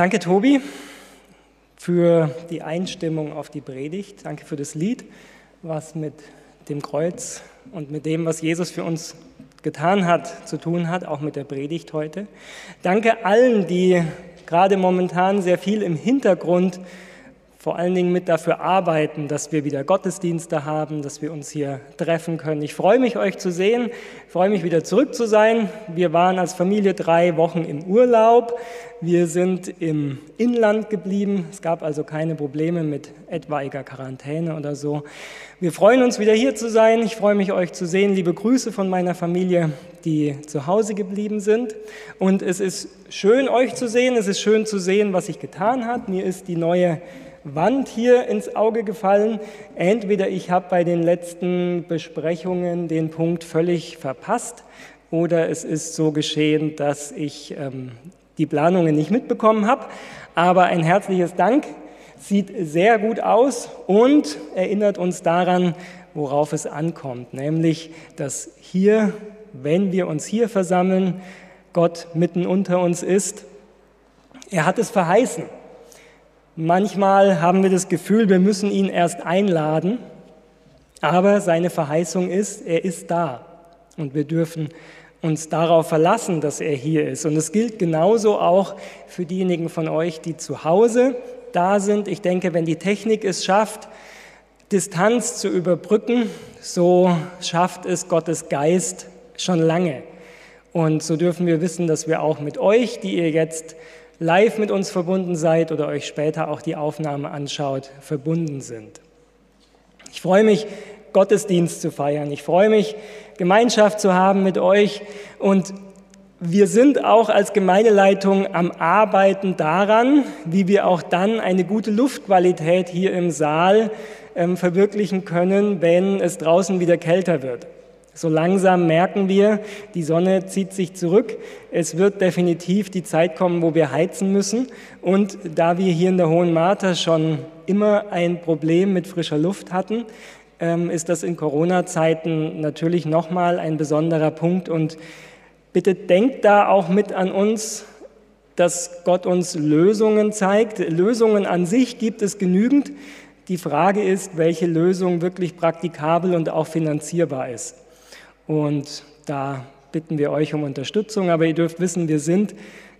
Danke, Tobi, für die Einstimmung auf die Predigt. Danke für das Lied, was mit dem Kreuz und mit dem, was Jesus für uns getan hat, zu tun hat, auch mit der Predigt heute. Danke allen, die gerade momentan sehr viel im Hintergrund vor allen Dingen mit dafür arbeiten, dass wir wieder Gottesdienste haben, dass wir uns hier treffen können. Ich freue mich, euch zu sehen, ich freue mich, wieder zurück zu sein. Wir waren als Familie drei Wochen im Urlaub. Wir sind im Inland geblieben. Es gab also keine Probleme mit etwaiger Quarantäne oder so. Wir freuen uns, wieder hier zu sein. Ich freue mich, euch zu sehen. Liebe Grüße von meiner Familie, die zu Hause geblieben sind. Und es ist schön, euch zu sehen. Es ist schön zu sehen, was sich getan hat. Mir ist die neue Wand hier ins Auge gefallen. Entweder ich habe bei den letzten Besprechungen den Punkt völlig verpasst oder es ist so geschehen, dass ich ähm, die Planungen nicht mitbekommen habe. Aber ein herzliches Dank. Sieht sehr gut aus und erinnert uns daran, worauf es ankommt, nämlich, dass hier, wenn wir uns hier versammeln, Gott mitten unter uns ist. Er hat es verheißen. Manchmal haben wir das Gefühl, wir müssen ihn erst einladen, aber seine Verheißung ist, er ist da und wir dürfen uns darauf verlassen, dass er hier ist. Und es gilt genauso auch für diejenigen von euch, die zu Hause da sind. Ich denke, wenn die Technik es schafft, Distanz zu überbrücken, so schafft es Gottes Geist schon lange. Und so dürfen wir wissen, dass wir auch mit euch, die ihr jetzt live mit uns verbunden seid oder euch später auch die Aufnahme anschaut, verbunden sind. Ich freue mich, Gottesdienst zu feiern. Ich freue mich, Gemeinschaft zu haben mit euch. Und wir sind auch als Gemeindeleitung am Arbeiten daran, wie wir auch dann eine gute Luftqualität hier im Saal ähm, verwirklichen können, wenn es draußen wieder kälter wird. So langsam merken wir, die Sonne zieht sich zurück. Es wird definitiv die Zeit kommen, wo wir heizen müssen. Und da wir hier in der Hohen Martha schon immer ein Problem mit frischer Luft hatten, ähm, ist das in Corona-Zeiten natürlich nochmal ein besonderer Punkt. Und bitte denkt da auch mit an uns, dass Gott uns Lösungen zeigt. Lösungen an sich gibt es genügend. Die Frage ist, welche Lösung wirklich praktikabel und auch finanzierbar ist. Und da bitten wir euch um Unterstützung. Aber ihr dürft wissen, wir sind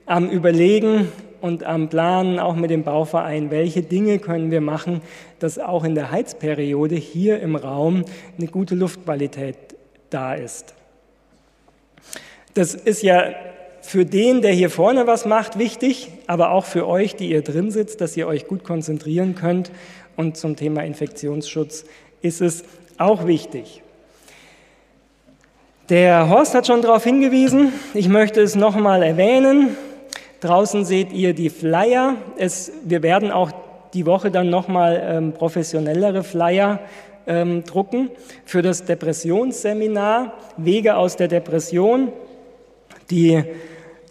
am Überlegen und am Planen, auch mit dem Bauverein, welche Dinge können wir machen, dass auch in der Heizperiode hier im Raum eine gute Luftqualität da ist. Das ist ja für den, der hier vorne was macht, wichtig, aber auch für euch, die ihr drin sitzt, dass ihr euch gut konzentrieren könnt. Und zum Thema Infektionsschutz ist es auch wichtig. Der Horst hat schon darauf hingewiesen, ich möchte es nochmal erwähnen. Draußen seht ihr die Flyer. Es, wir werden auch die Woche dann nochmal ähm, professionellere Flyer ähm, drucken für das Depressionsseminar Wege aus der Depression. Die,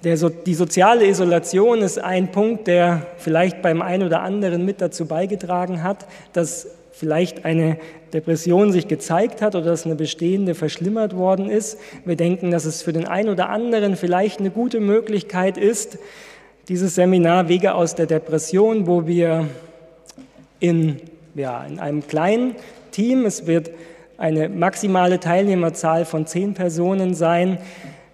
der, die soziale Isolation ist ein Punkt, der vielleicht beim einen oder anderen mit dazu beigetragen hat, dass vielleicht eine Depression sich gezeigt hat oder dass eine bestehende verschlimmert worden ist. Wir denken, dass es für den einen oder anderen vielleicht eine gute Möglichkeit ist, dieses Seminar Wege aus der Depression, wo wir in, ja, in einem kleinen Team, es wird eine maximale Teilnehmerzahl von zehn Personen sein,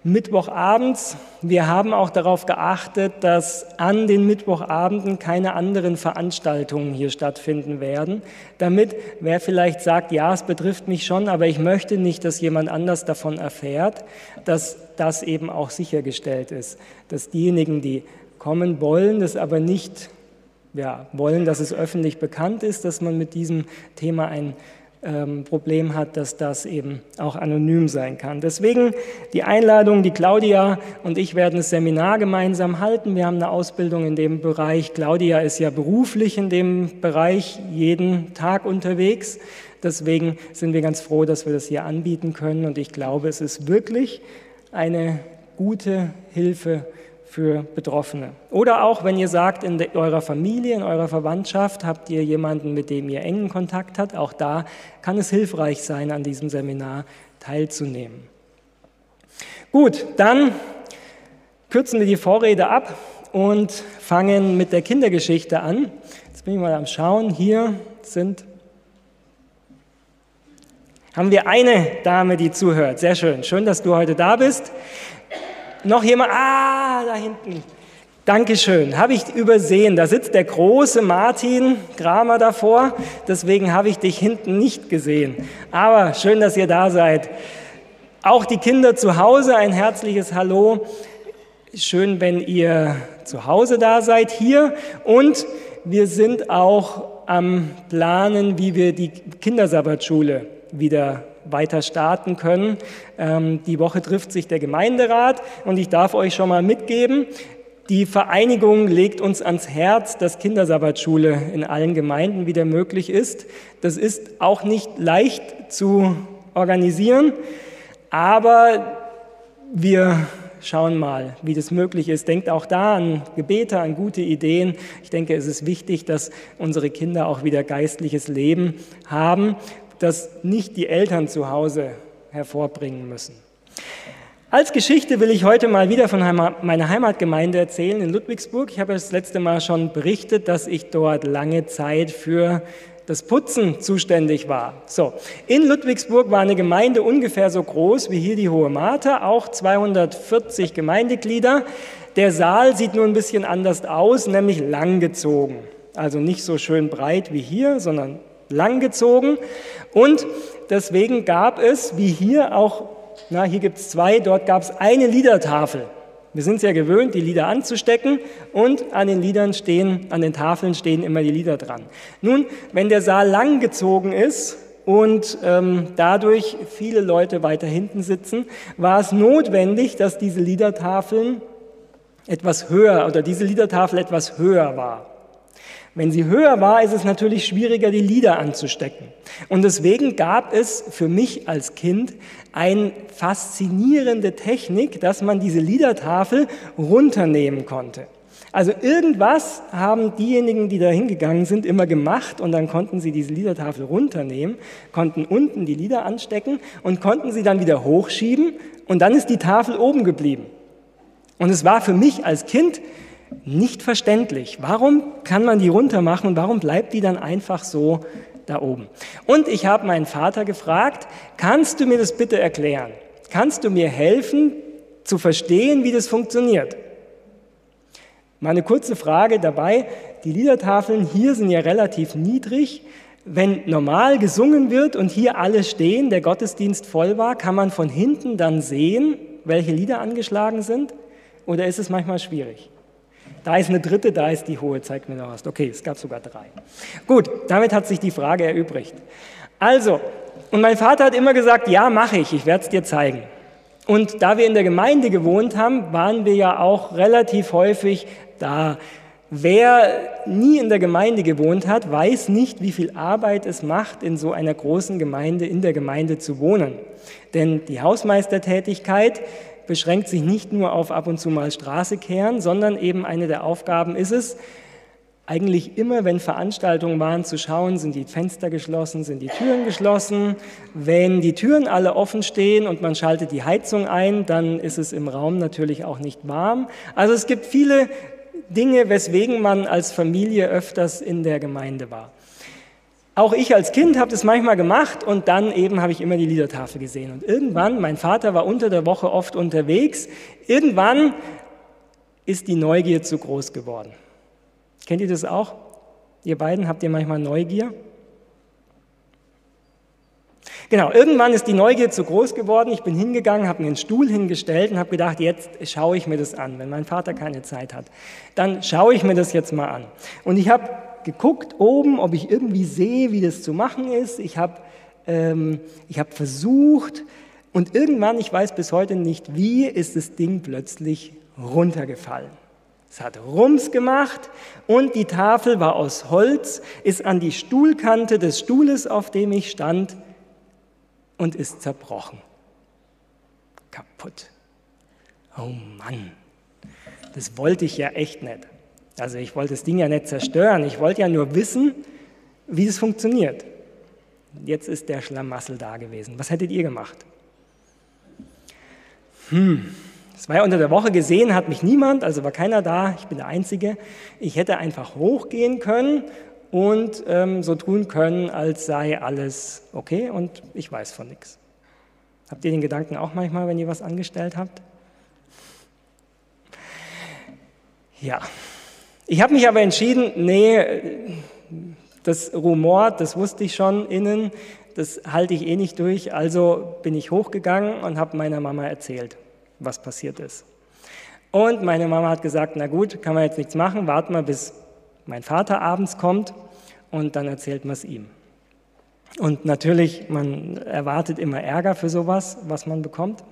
Mittwochabends. Wir haben auch darauf geachtet, dass an den Mittwochabenden keine anderen Veranstaltungen hier stattfinden werden, damit wer vielleicht sagt, ja, es betrifft mich schon, aber ich möchte nicht, dass jemand anders davon erfährt, dass das eben auch sichergestellt ist, dass diejenigen, die kommen wollen, das aber nicht ja, wollen, dass es öffentlich bekannt ist, dass man mit diesem Thema ein ähm, Problem hat, dass das eben auch anonym sein kann. Deswegen die Einladung, die Claudia und ich werden das Seminar gemeinsam halten. Wir haben eine Ausbildung in dem Bereich. Claudia ist ja beruflich in dem Bereich jeden Tag unterwegs. Deswegen sind wir ganz froh, dass wir das hier anbieten können. Und ich glaube, es ist wirklich eine gute Hilfe für Betroffene. Oder auch, wenn ihr sagt, in eurer Familie, in eurer Verwandtschaft habt ihr jemanden, mit dem ihr engen Kontakt habt, auch da kann es hilfreich sein, an diesem Seminar teilzunehmen. Gut, dann kürzen wir die Vorrede ab und fangen mit der Kindergeschichte an. Jetzt bin ich mal am Schauen. Hier sind haben wir eine Dame, die zuhört. Sehr schön. Schön, dass du heute da bist. Noch jemand? Ah, da hinten. Dankeschön. Habe ich übersehen. Da sitzt der große Martin Kramer davor. Deswegen habe ich dich hinten nicht gesehen. Aber schön, dass ihr da seid. Auch die Kinder zu Hause ein herzliches Hallo. Schön, wenn ihr zu Hause da seid hier. Und wir sind auch am Planen, wie wir die Kindersabbatschule wieder weiter starten können. Ähm, die Woche trifft sich der Gemeinderat und ich darf euch schon mal mitgeben, die Vereinigung legt uns ans Herz, dass Kindersabbatschule in allen Gemeinden wieder möglich ist. Das ist auch nicht leicht zu organisieren, aber wir schauen mal, wie das möglich ist. Denkt auch da an Gebete, an gute Ideen. Ich denke, es ist wichtig, dass unsere Kinder auch wieder geistliches Leben haben das nicht die Eltern zu Hause hervorbringen müssen. Als Geschichte will ich heute mal wieder von meiner Heimatgemeinde erzählen in Ludwigsburg. Ich habe das letzte Mal schon berichtet, dass ich dort lange Zeit für das Putzen zuständig war. So, in Ludwigsburg war eine Gemeinde ungefähr so groß wie hier die Hohe Martha, auch 240 Gemeindeglieder. Der Saal sieht nur ein bisschen anders aus, nämlich langgezogen. Also nicht so schön breit wie hier, sondern langgezogen. Und deswegen gab es, wie hier auch, na, hier gibt es zwei, dort gab es eine Liedertafel. Wir sind es ja gewöhnt, die Lieder anzustecken und an den Liedern stehen, an den Tafeln stehen immer die Lieder dran. Nun, wenn der Saal langgezogen ist und ähm, dadurch viele Leute weiter hinten sitzen, war es notwendig, dass diese Liedertafeln etwas höher oder diese Liedertafel etwas höher war. Wenn sie höher war, ist es natürlich schwieriger, die Lieder anzustecken. Und deswegen gab es für mich als Kind eine faszinierende Technik, dass man diese Liedertafel runternehmen konnte. Also irgendwas haben diejenigen, die da hingegangen sind, immer gemacht und dann konnten sie diese Liedertafel runternehmen, konnten unten die Lieder anstecken und konnten sie dann wieder hochschieben und dann ist die Tafel oben geblieben. Und es war für mich als Kind nicht verständlich. Warum kann man die runter machen und warum bleibt die dann einfach so da oben? Und ich habe meinen Vater gefragt, kannst du mir das bitte erklären? Kannst du mir helfen zu verstehen, wie das funktioniert? Mal eine kurze Frage dabei. Die Liedertafeln hier sind ja relativ niedrig. Wenn normal gesungen wird und hier alle stehen, der Gottesdienst voll war, kann man von hinten dann sehen, welche Lieder angeschlagen sind? Oder ist es manchmal schwierig? Da ist eine dritte, da ist die hohe, zeig mir noch was. Okay, es gab sogar drei. Gut, damit hat sich die Frage erübrigt. Also, und mein Vater hat immer gesagt, ja, mache ich, ich werde es dir zeigen. Und da wir in der Gemeinde gewohnt haben, waren wir ja auch relativ häufig da. Wer nie in der Gemeinde gewohnt hat, weiß nicht, wie viel Arbeit es macht, in so einer großen Gemeinde, in der Gemeinde zu wohnen. Denn die Hausmeistertätigkeit beschränkt sich nicht nur auf ab und zu mal Straße kehren, sondern eben eine der Aufgaben ist es, eigentlich immer, wenn Veranstaltungen waren, zu schauen, sind die Fenster geschlossen, sind die Türen geschlossen. Wenn die Türen alle offen stehen und man schaltet die Heizung ein, dann ist es im Raum natürlich auch nicht warm. Also es gibt viele Dinge, weswegen man als Familie öfters in der Gemeinde war. Auch ich als Kind habe das manchmal gemacht und dann eben habe ich immer die Liedertafel gesehen. Und irgendwann, mein Vater war unter der Woche oft unterwegs, irgendwann ist die Neugier zu groß geworden. Kennt ihr das auch? Ihr beiden, habt ihr manchmal Neugier? Genau, irgendwann ist die Neugier zu groß geworden. Ich bin hingegangen, habe mir einen Stuhl hingestellt und habe gedacht, jetzt schaue ich mir das an. Wenn mein Vater keine Zeit hat, dann schaue ich mir das jetzt mal an. Und ich habe geguckt oben, ob ich irgendwie sehe, wie das zu machen ist. Ich habe ähm, hab versucht und irgendwann, ich weiß bis heute nicht wie, ist das Ding plötzlich runtergefallen. Es hat Rums gemacht und die Tafel war aus Holz, ist an die Stuhlkante des Stuhles, auf dem ich stand, und ist zerbrochen. Kaputt. Oh Mann, das wollte ich ja echt nicht. Also ich wollte das Ding ja nicht zerstören, ich wollte ja nur wissen, wie es funktioniert. Jetzt ist der Schlamassel da gewesen. Was hättet ihr gemacht? Hm, Es war ja unter der Woche gesehen, hat mich niemand, also war keiner da, ich bin der Einzige. Ich hätte einfach hochgehen können und ähm, so tun können, als sei alles okay und ich weiß von nichts. Habt ihr den Gedanken auch manchmal, wenn ihr was angestellt habt? Ja. Ich habe mich aber entschieden, nee, das Rumor, das wusste ich schon innen, das halte ich eh nicht durch. Also bin ich hochgegangen und habe meiner Mama erzählt, was passiert ist. Und meine Mama hat gesagt, na gut, kann man jetzt nichts machen, warten wir, bis mein Vater abends kommt und dann erzählt man es ihm. Und natürlich, man erwartet immer Ärger für sowas, was man bekommt.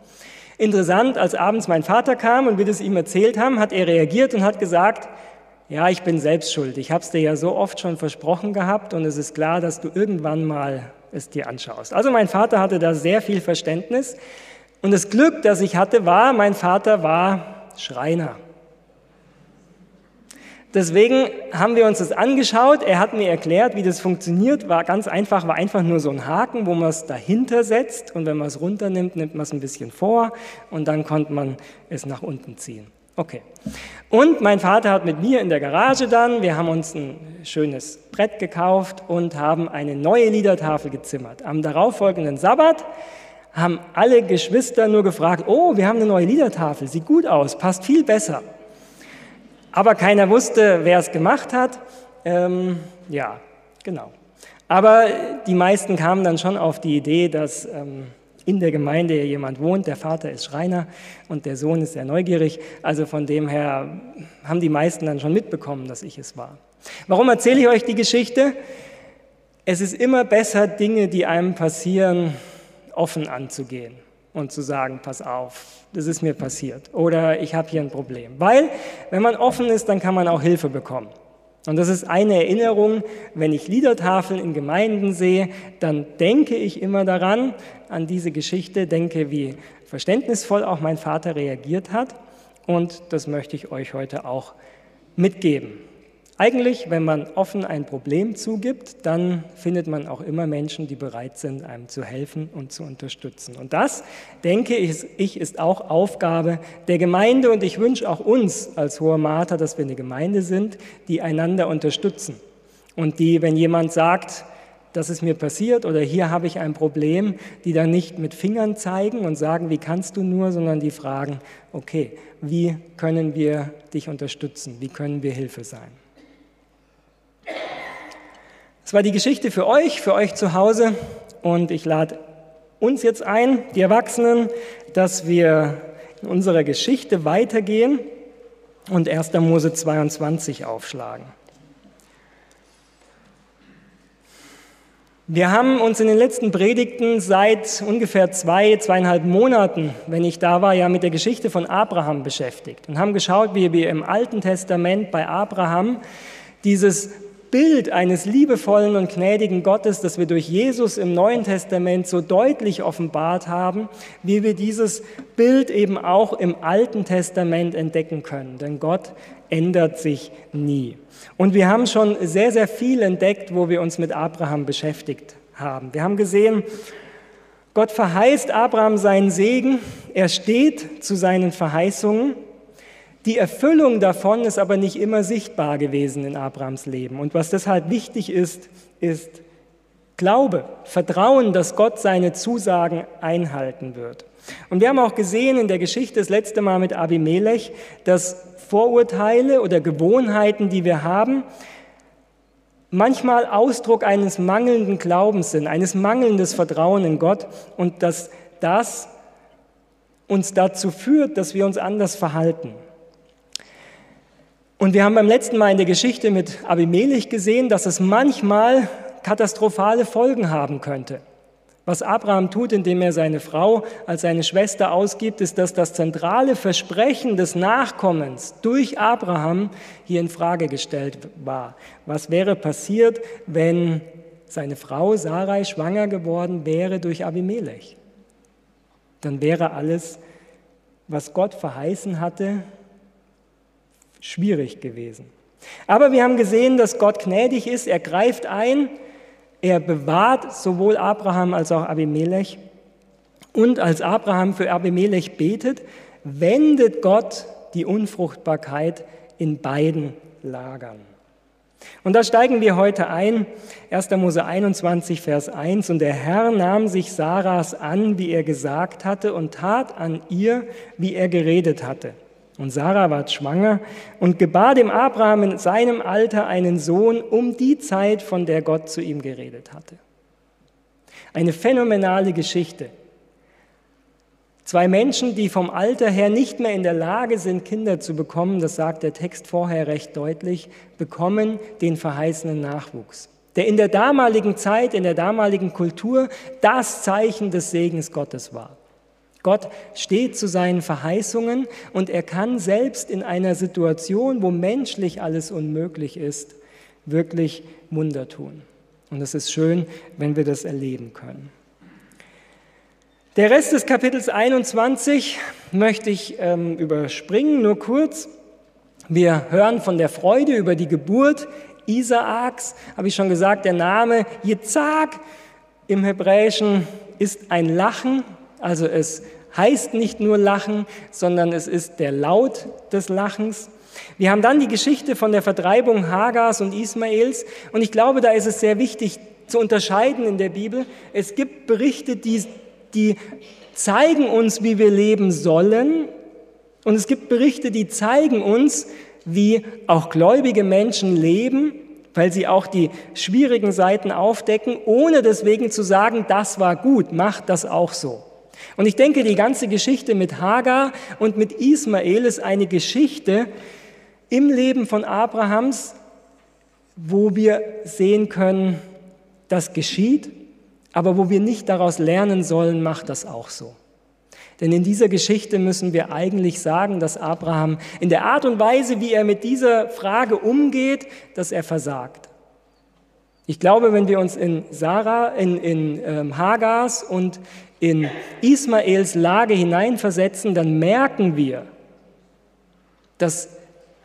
Interessant, als abends mein Vater kam und wir das ihm erzählt haben, hat er reagiert und hat gesagt, ja, ich bin selbst schuld. Ich habe es dir ja so oft schon versprochen gehabt und es ist klar, dass du irgendwann mal es dir anschaust. Also mein Vater hatte da sehr viel Verständnis und das Glück, das ich hatte, war, mein Vater war Schreiner. Deswegen haben wir uns das angeschaut. Er hat mir erklärt, wie das funktioniert. War ganz einfach, war einfach nur so ein Haken, wo man es dahinter setzt und wenn man es runternimmt, nimmt man es ein bisschen vor und dann konnte man es nach unten ziehen. Okay. Und mein Vater hat mit mir in der Garage dann, wir haben uns ein schönes Brett gekauft und haben eine neue Liedertafel gezimmert. Am darauffolgenden Sabbat haben alle Geschwister nur gefragt, oh, wir haben eine neue Liedertafel, sieht gut aus, passt viel besser. Aber keiner wusste, wer es gemacht hat. Ähm, ja, genau. Aber die meisten kamen dann schon auf die Idee, dass ähm, in der Gemeinde jemand wohnt, der Vater ist Schreiner und der Sohn ist sehr neugierig. Also von dem her haben die meisten dann schon mitbekommen, dass ich es war. Warum erzähle ich euch die Geschichte? Es ist immer besser, Dinge, die einem passieren, offen anzugehen und zu sagen, pass auf, das ist mir passiert oder ich habe hier ein Problem. Weil wenn man offen ist, dann kann man auch Hilfe bekommen. Und das ist eine Erinnerung, wenn ich Liedertafeln in Gemeinden sehe, dann denke ich immer daran, an diese Geschichte, denke, wie verständnisvoll auch mein Vater reagiert hat. Und das möchte ich euch heute auch mitgeben. Eigentlich, wenn man offen ein Problem zugibt, dann findet man auch immer Menschen, die bereit sind, einem zu helfen und zu unterstützen. Und das, denke ich, ist auch Aufgabe der Gemeinde und ich wünsche auch uns als Hohe Mater, dass wir eine Gemeinde sind, die einander unterstützen und die, wenn jemand sagt, das ist mir passiert oder hier habe ich ein Problem, die dann nicht mit Fingern zeigen und sagen, wie kannst du nur, sondern die fragen, okay, wie können wir dich unterstützen, wie können wir Hilfe sein. Das war die Geschichte für euch, für euch zu Hause. Und ich lade uns jetzt ein, die Erwachsenen, dass wir in unserer Geschichte weitergehen und 1. Mose 22 aufschlagen. Wir haben uns in den letzten Predigten seit ungefähr zwei, zweieinhalb Monaten, wenn ich da war, ja mit der Geschichte von Abraham beschäftigt und haben geschaut, wie wir im Alten Testament bei Abraham dieses Bild eines liebevollen und gnädigen Gottes, das wir durch Jesus im Neuen Testament so deutlich offenbart haben, wie wir dieses Bild eben auch im Alten Testament entdecken können. Denn Gott ändert sich nie. Und wir haben schon sehr, sehr viel entdeckt, wo wir uns mit Abraham beschäftigt haben. Wir haben gesehen, Gott verheißt Abraham seinen Segen, er steht zu seinen Verheißungen die Erfüllung davon ist aber nicht immer sichtbar gewesen in Abrahams Leben. Und was deshalb wichtig ist, ist Glaube, Vertrauen, dass Gott seine Zusagen einhalten wird. Und wir haben auch gesehen in der Geschichte das letzte Mal mit Abimelech, dass Vorurteile oder Gewohnheiten, die wir haben, manchmal Ausdruck eines mangelnden Glaubens sind, eines mangelnden Vertrauen in Gott und dass das uns dazu führt, dass wir uns anders verhalten. Und wir haben beim letzten Mal in der Geschichte mit Abimelech gesehen, dass es manchmal katastrophale Folgen haben könnte. Was Abraham tut, indem er seine Frau als seine Schwester ausgibt, ist, dass das zentrale Versprechen des Nachkommens durch Abraham hier in Frage gestellt war. Was wäre passiert, wenn seine Frau Sarai schwanger geworden wäre durch Abimelech? Dann wäre alles, was Gott verheißen hatte, schwierig gewesen. Aber wir haben gesehen, dass Gott gnädig ist, er greift ein, er bewahrt sowohl Abraham als auch Abimelech. Und als Abraham für Abimelech betet, wendet Gott die Unfruchtbarkeit in beiden Lagern. Und da steigen wir heute ein, 1. Mose 21, Vers 1. Und der Herr nahm sich Sarahs an, wie er gesagt hatte, und tat an ihr, wie er geredet hatte. Und Sarah ward schwanger und gebar dem Abraham in seinem Alter einen Sohn um die Zeit, von der Gott zu ihm geredet hatte. Eine phänomenale Geschichte. Zwei Menschen, die vom Alter her nicht mehr in der Lage sind, Kinder zu bekommen, das sagt der Text vorher recht deutlich, bekommen den verheißenen Nachwuchs, der in der damaligen Zeit, in der damaligen Kultur das Zeichen des Segens Gottes war. Gott steht zu seinen Verheißungen und er kann selbst in einer Situation, wo menschlich alles unmöglich ist, wirklich Wunder tun. Und es ist schön, wenn wir das erleben können. Der Rest des Kapitels 21 möchte ich ähm, überspringen, nur kurz. Wir hören von der Freude über die Geburt Isaaks, habe ich schon gesagt, der Name Yitzhak im Hebräischen ist ein Lachen, also es heißt nicht nur Lachen, sondern es ist der Laut des Lachens. Wir haben dann die Geschichte von der Vertreibung Hagars und Ismaels und ich glaube, da ist es sehr wichtig zu unterscheiden in der Bibel. Es gibt Berichte, die die zeigen uns, wie wir leben sollen. Und es gibt Berichte, die zeigen uns, wie auch gläubige Menschen leben, weil sie auch die schwierigen Seiten aufdecken, ohne deswegen zu sagen, das war gut, macht das auch so. Und ich denke, die ganze Geschichte mit Hagar und mit Ismael ist eine Geschichte im Leben von Abrahams, wo wir sehen können, das geschieht aber wo wir nicht daraus lernen sollen, macht das auch so. Denn in dieser Geschichte müssen wir eigentlich sagen, dass Abraham in der Art und Weise, wie er mit dieser Frage umgeht, dass er versagt. Ich glaube, wenn wir uns in Sarah, in, in ähm, Hagars und in Ismaels Lage hineinversetzen, dann merken wir, dass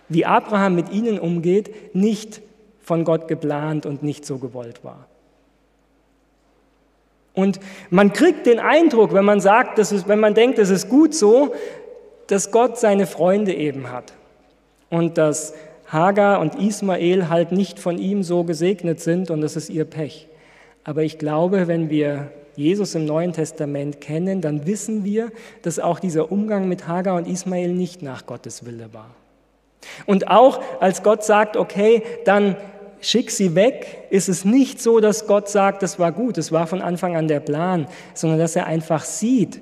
wie Abraham mit ihnen umgeht, nicht von Gott geplant und nicht so gewollt war. Und man kriegt den Eindruck, wenn man sagt, das ist, wenn man denkt, es ist gut so, dass Gott seine Freunde eben hat und dass Hagar und Ismael halt nicht von ihm so gesegnet sind und das ist ihr Pech. Aber ich glaube, wenn wir Jesus im Neuen Testament kennen, dann wissen wir, dass auch dieser Umgang mit Hagar und Ismael nicht nach Gottes Wille war. Und auch als Gott sagt, okay, dann schick sie weg, ist es nicht so, dass Gott sagt, das war gut, das war von Anfang an der Plan, sondern dass er einfach sieht,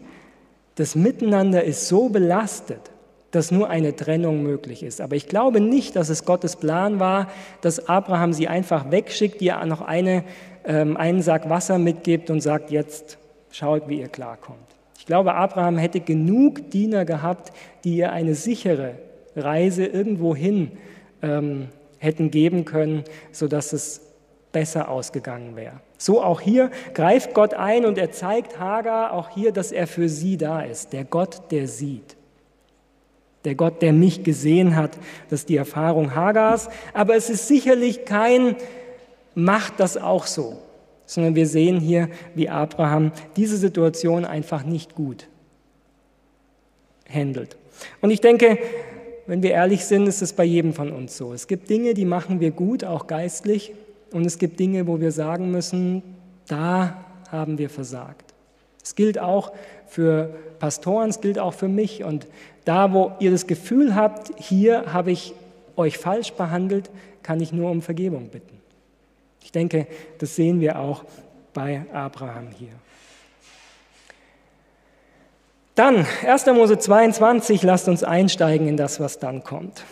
das Miteinander ist so belastet, dass nur eine Trennung möglich ist. Aber ich glaube nicht, dass es Gottes Plan war, dass Abraham sie einfach wegschickt, ihr noch eine, einen Sack Wasser mitgibt und sagt, jetzt schaut, wie ihr klarkommt. Ich glaube, Abraham hätte genug Diener gehabt, die ihr eine sichere Reise irgendwo hin ähm, hätten geben können, sodass es besser ausgegangen wäre. So auch hier greift Gott ein und er zeigt Hagar auch hier, dass er für sie da ist, der Gott, der sieht. Der Gott, der mich gesehen hat, das ist die Erfahrung Hagars. Aber es ist sicherlich kein, macht das auch so, sondern wir sehen hier, wie Abraham diese Situation einfach nicht gut handelt. Und ich denke, wenn wir ehrlich sind, ist es bei jedem von uns so. Es gibt Dinge, die machen wir gut, auch geistlich, und es gibt Dinge, wo wir sagen müssen, da haben wir versagt. Es gilt auch für Pastoren, es gilt auch für mich. Und da, wo ihr das Gefühl habt, hier habe ich euch falsch behandelt, kann ich nur um Vergebung bitten. Ich denke, das sehen wir auch bei Abraham hier. Dann 1. Mose 22, lasst uns einsteigen in das, was dann kommt.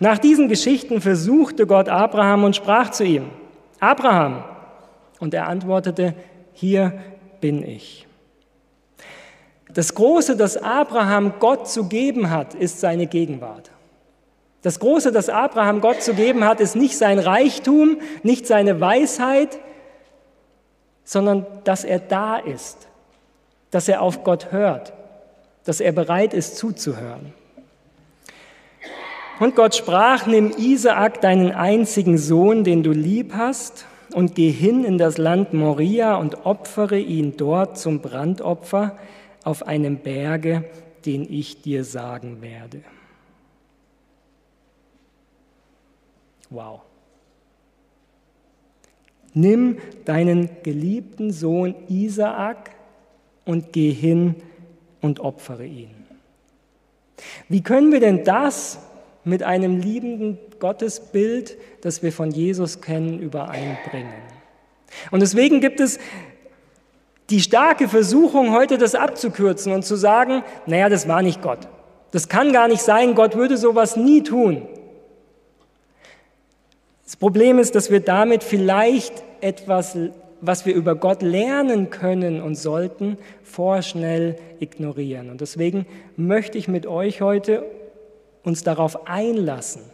Nach diesen Geschichten versuchte Gott Abraham und sprach zu ihm, Abraham. Und er antwortete, hier bin ich. Das Große, das Abraham Gott zu geben hat, ist seine Gegenwart. Das Große, das Abraham Gott zu geben hat, ist nicht sein Reichtum, nicht seine Weisheit, sondern dass er da ist, dass er auf Gott hört, dass er bereit ist zuzuhören. Und Gott sprach, nimm Isaak, deinen einzigen Sohn, den du lieb hast, und geh hin in das Land Moria und opfere ihn dort zum Brandopfer auf einem Berge, den ich dir sagen werde. Wow. Nimm deinen geliebten Sohn Isaak und geh hin und opfere ihn. Wie können wir denn das mit einem liebenden Gottesbild, das wir von Jesus kennen, übereinbringen? Und deswegen gibt es die starke Versuchung, heute das abzukürzen und zu sagen, naja, das war nicht Gott. Das kann gar nicht sein, Gott würde sowas nie tun. Das Problem ist, dass wir damit vielleicht etwas, was wir über Gott lernen können und sollten, vorschnell ignorieren. Und deswegen möchte ich mit euch heute uns darauf einlassen,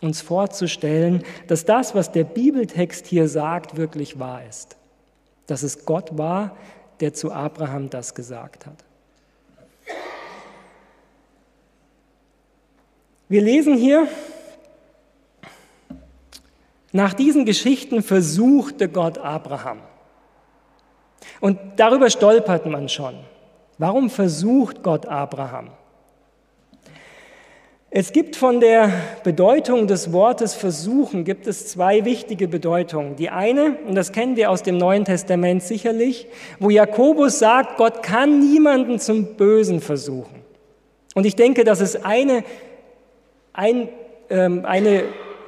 uns vorzustellen, dass das, was der Bibeltext hier sagt, wirklich wahr ist. Dass es Gott war, der zu Abraham das gesagt hat. Wir lesen hier, nach diesen Geschichten versuchte Gott Abraham. Und darüber stolpert man schon. Warum versucht Gott Abraham? Es gibt von der Bedeutung des Wortes versuchen, gibt es zwei wichtige Bedeutungen. Die eine, und das kennen wir aus dem Neuen Testament sicherlich, wo Jakobus sagt, Gott kann niemanden zum Bösen versuchen. Und ich denke, das ist eine, ein, ähm, eine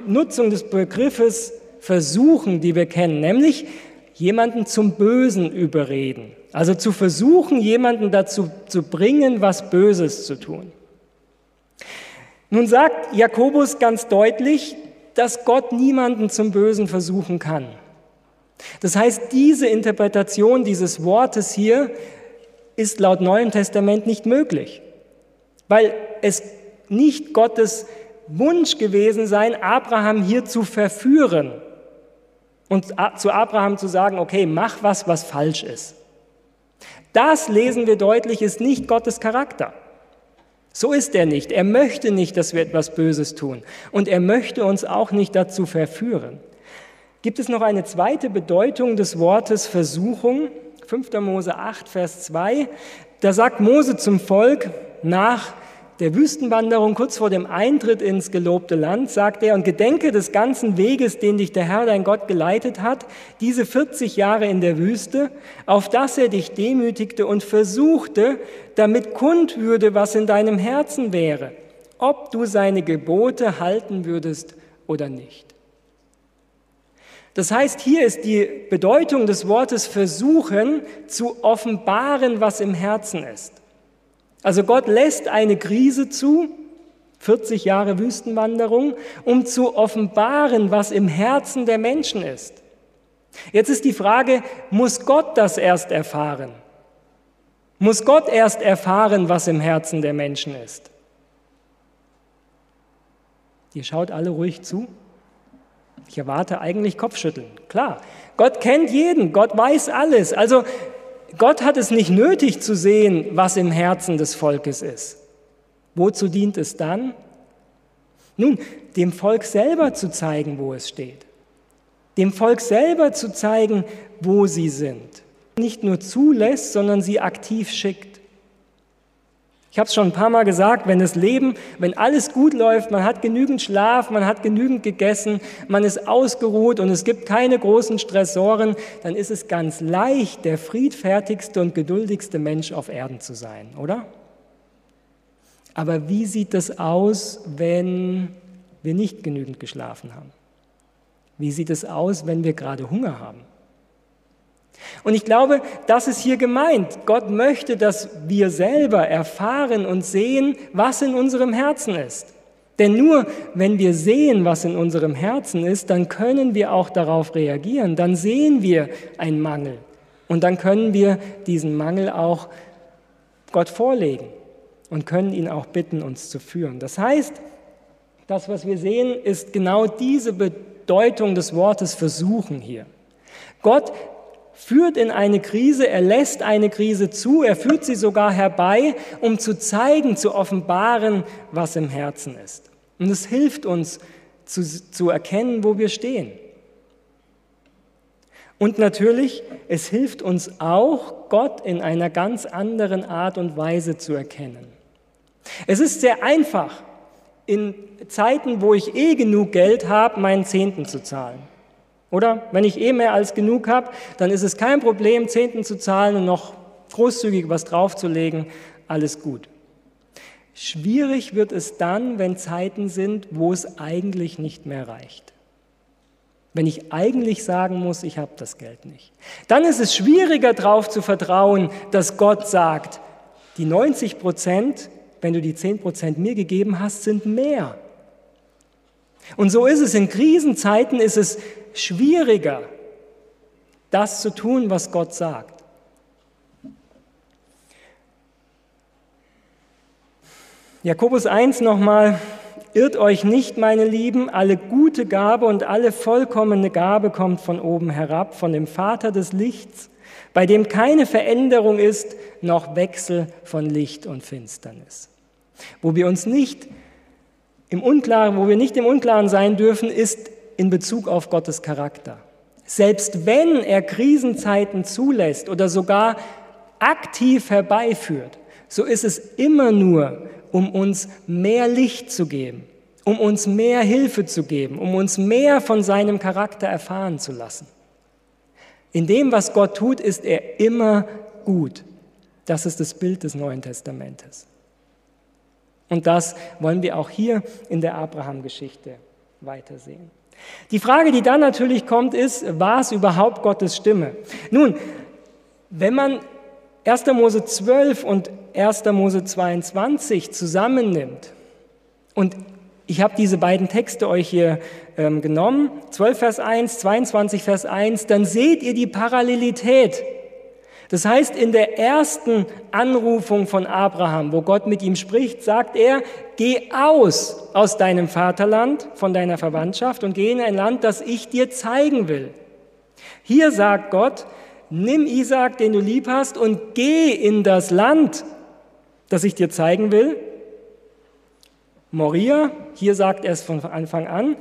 Nutzung des Begriffes versuchen, die wir kennen, nämlich jemanden zum Bösen überreden. Also zu versuchen, jemanden dazu zu bringen, was Böses zu tun. Nun sagt Jakobus ganz deutlich, dass Gott niemanden zum Bösen versuchen kann. Das heißt, diese Interpretation dieses Wortes hier ist laut Neuem Testament nicht möglich, weil es nicht Gottes Wunsch gewesen sein, Abraham hier zu verführen und zu Abraham zu sagen, okay, mach was, was falsch ist. Das lesen wir deutlich, ist nicht Gottes Charakter. So ist er nicht. Er möchte nicht, dass wir etwas Böses tun. Und er möchte uns auch nicht dazu verführen. Gibt es noch eine zweite Bedeutung des Wortes Versuchung? 5. Mose 8, Vers 2. Da sagt Mose zum Volk nach der Wüstenwanderung, kurz vor dem Eintritt ins gelobte Land, sagt er, und gedenke des ganzen Weges, den dich der Herr, dein Gott, geleitet hat, diese 40 Jahre in der Wüste, auf dass er dich demütigte und versuchte, damit kund würde, was in deinem Herzen wäre, ob du seine Gebote halten würdest oder nicht. Das heißt, hier ist die Bedeutung des Wortes versuchen, zu offenbaren, was im Herzen ist. Also Gott lässt eine Krise zu, 40 Jahre Wüstenwanderung, um zu offenbaren, was im Herzen der Menschen ist. Jetzt ist die Frage, muss Gott das erst erfahren? Muss Gott erst erfahren, was im Herzen der Menschen ist? Ihr schaut alle ruhig zu. Ich erwarte eigentlich Kopfschütteln. Klar, Gott kennt jeden, Gott weiß alles. Also Gott hat es nicht nötig zu sehen, was im Herzen des Volkes ist. Wozu dient es dann? Nun, dem Volk selber zu zeigen, wo es steht. Dem Volk selber zu zeigen, wo sie sind. Nicht nur zulässt, sondern sie aktiv schickt. Ich habe es schon ein paar Mal gesagt, wenn das Leben, wenn alles gut läuft, man hat genügend Schlaf, man hat genügend gegessen, man ist ausgeruht und es gibt keine großen Stressoren, dann ist es ganz leicht, der friedfertigste und geduldigste Mensch auf Erden zu sein, oder? Aber wie sieht es aus, wenn wir nicht genügend geschlafen haben? Wie sieht es aus, wenn wir gerade Hunger haben? Und ich glaube, das ist hier gemeint. Gott möchte, dass wir selber erfahren und sehen, was in unserem Herzen ist. Denn nur wenn wir sehen, was in unserem Herzen ist, dann können wir auch darauf reagieren. Dann sehen wir einen Mangel. Und dann können wir diesen Mangel auch Gott vorlegen und können ihn auch bitten, uns zu führen. Das heißt, das, was wir sehen, ist genau diese Bedeutung des Wortes versuchen hier. Gott führt in eine Krise, er lässt eine Krise zu, er führt sie sogar herbei, um zu zeigen, zu offenbaren, was im Herzen ist. Und es hilft uns zu, zu erkennen, wo wir stehen. Und natürlich, es hilft uns auch, Gott in einer ganz anderen Art und Weise zu erkennen. Es ist sehr einfach, in Zeiten, wo ich eh genug Geld habe, meinen Zehnten zu zahlen. Oder wenn ich eh mehr als genug habe, dann ist es kein Problem, Zehnten zu zahlen und noch großzügig was draufzulegen. Alles gut. Schwierig wird es dann, wenn Zeiten sind, wo es eigentlich nicht mehr reicht. Wenn ich eigentlich sagen muss, ich habe das Geld nicht. Dann ist es schwieriger darauf zu vertrauen, dass Gott sagt, die 90 Prozent, wenn du die 10 Prozent mir gegeben hast, sind mehr. Und so ist es in Krisenzeiten, ist es schwieriger, das zu tun, was Gott sagt. Jakobus 1 nochmal, irrt euch nicht, meine Lieben, alle gute Gabe und alle vollkommene Gabe kommt von oben herab, von dem Vater des Lichts, bei dem keine Veränderung ist, noch Wechsel von Licht und Finsternis. Wo wir uns nicht im Unklaren, wo wir nicht im Unklaren sein dürfen, ist in Bezug auf Gottes Charakter. Selbst wenn er Krisenzeiten zulässt oder sogar aktiv herbeiführt, so ist es immer nur, um uns mehr Licht zu geben, um uns mehr Hilfe zu geben, um uns mehr von seinem Charakter erfahren zu lassen. In dem, was Gott tut, ist er immer gut. Das ist das Bild des Neuen Testamentes. Und das wollen wir auch hier in der Abraham-Geschichte weitersehen. Die Frage, die dann natürlich kommt, ist, war es überhaupt Gottes Stimme? Nun, wenn man 1. Mose 12 und 1. Mose 22 zusammennimmt, und ich habe diese beiden Texte euch hier ähm, genommen, 12 Vers 1, 22 Vers 1, dann seht ihr die Parallelität. Das heißt, in der ersten Anrufung von Abraham, wo Gott mit ihm spricht, sagt er, geh aus aus deinem Vaterland, von deiner Verwandtschaft und geh in ein Land, das ich dir zeigen will. Hier sagt Gott, nimm Isaac, den du lieb hast, und geh in das Land, das ich dir zeigen will. Moria, hier sagt er es von Anfang an,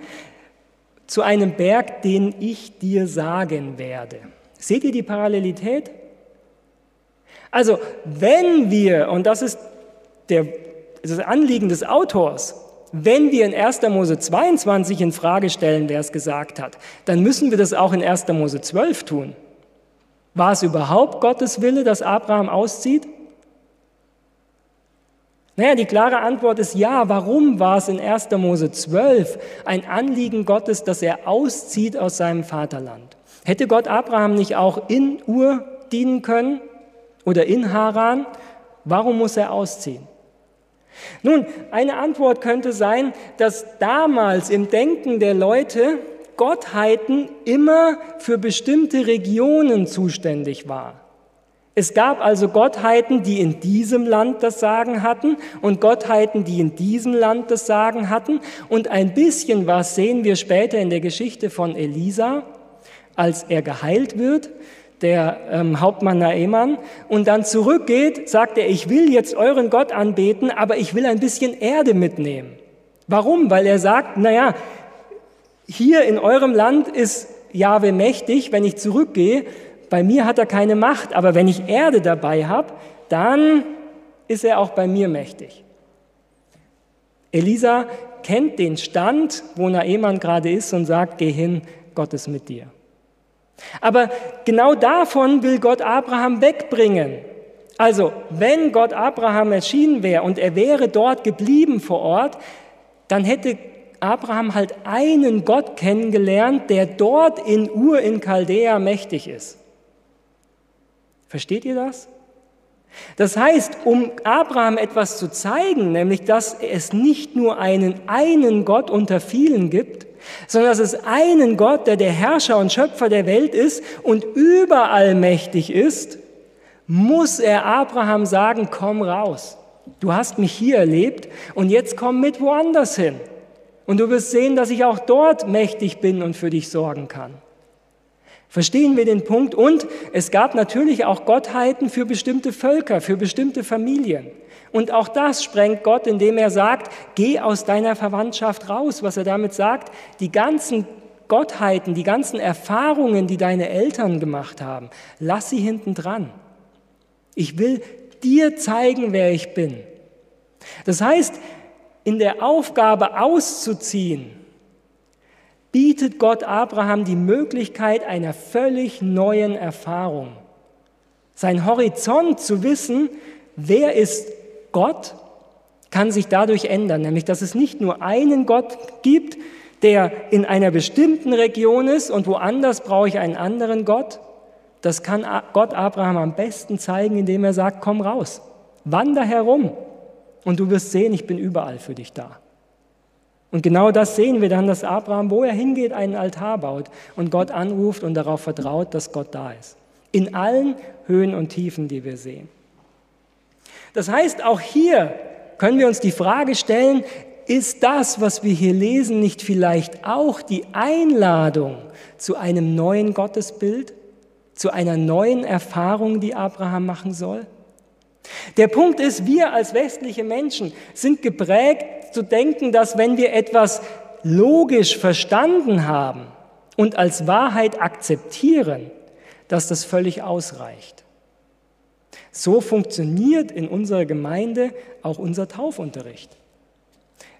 zu einem Berg, den ich dir sagen werde. Seht ihr die Parallelität? Also, wenn wir, und das ist der, das Anliegen des Autors, wenn wir in 1. Mose 22 in Frage stellen, wer es gesagt hat, dann müssen wir das auch in 1. Mose 12 tun. War es überhaupt Gottes Wille, dass Abraham auszieht? Naja, die klare Antwort ist ja. Warum war es in 1. Mose 12 ein Anliegen Gottes, dass er auszieht aus seinem Vaterland? Hätte Gott Abraham nicht auch in Ur dienen können oder in Haran? Warum muss er ausziehen? Nun, eine Antwort könnte sein, dass damals im Denken der Leute Gottheiten immer für bestimmte Regionen zuständig war. Es gab also Gottheiten, die in diesem Land das Sagen hatten und Gottheiten, die in diesem Land das Sagen hatten. Und ein bisschen was sehen wir später in der Geschichte von Elisa, als er geheilt wird, der ähm, Hauptmann Naeman, und dann zurückgeht, sagt er, ich will jetzt euren Gott anbeten, aber ich will ein bisschen Erde mitnehmen. Warum? Weil er sagt, naja, hier in eurem Land ist Jahwe mächtig, wenn ich zurückgehe, bei mir hat er keine Macht, aber wenn ich Erde dabei habe, dann ist er auch bei mir mächtig. Elisa kennt den Stand, wo Naemann gerade ist und sagt, geh hin, Gott ist mit dir. Aber genau davon will Gott Abraham wegbringen. Also, wenn Gott Abraham erschienen wäre und er wäre dort geblieben vor Ort, dann hätte Abraham halt einen Gott kennengelernt, der dort in Ur in Chaldea mächtig ist. Versteht ihr das? Das heißt, um Abraham etwas zu zeigen, nämlich dass es nicht nur einen einen Gott unter vielen gibt, sondern dass es einen Gott, der der Herrscher und Schöpfer der Welt ist und überall mächtig ist, muss er Abraham sagen, komm raus. Du hast mich hier erlebt und jetzt komm mit woanders hin. Und du wirst sehen, dass ich auch dort mächtig bin und für dich sorgen kann. Verstehen wir den Punkt? Und es gab natürlich auch Gottheiten für bestimmte Völker, für bestimmte Familien. Und auch das sprengt Gott, indem er sagt, geh aus deiner Verwandtschaft raus. Was er damit sagt, die ganzen Gottheiten, die ganzen Erfahrungen, die deine Eltern gemacht haben, lass sie hinten dran. Ich will dir zeigen, wer ich bin. Das heißt, in der Aufgabe auszuziehen, bietet Gott Abraham die Möglichkeit einer völlig neuen Erfahrung. Sein Horizont zu wissen, wer ist Gott, kann sich dadurch ändern, nämlich dass es nicht nur einen Gott gibt, der in einer bestimmten Region ist und woanders brauche ich einen anderen Gott. Das kann Gott Abraham am besten zeigen, indem er sagt, komm raus, wander herum und du wirst sehen, ich bin überall für dich da. Und genau das sehen wir dann, dass Abraham, wo er hingeht, einen Altar baut und Gott anruft und darauf vertraut, dass Gott da ist. In allen Höhen und Tiefen, die wir sehen. Das heißt, auch hier können wir uns die Frage stellen, ist das, was wir hier lesen, nicht vielleicht auch die Einladung zu einem neuen Gottesbild, zu einer neuen Erfahrung, die Abraham machen soll? Der Punkt ist, wir als westliche Menschen sind geprägt zu denken, dass wenn wir etwas logisch verstanden haben und als Wahrheit akzeptieren, dass das völlig ausreicht. So funktioniert in unserer Gemeinde auch unser Taufunterricht.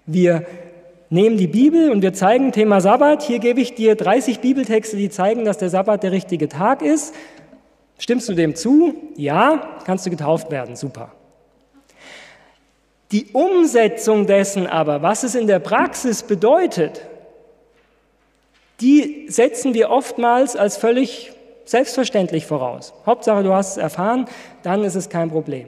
Wir nehmen die Bibel und wir zeigen Thema Sabbat. Hier gebe ich dir 30 Bibeltexte, die zeigen, dass der Sabbat der richtige Tag ist. Stimmst du dem zu? Ja, kannst du getauft werden. Super. Die Umsetzung dessen aber, was es in der Praxis bedeutet, die setzen wir oftmals als völlig selbstverständlich voraus. Hauptsache, du hast es erfahren, dann ist es kein Problem.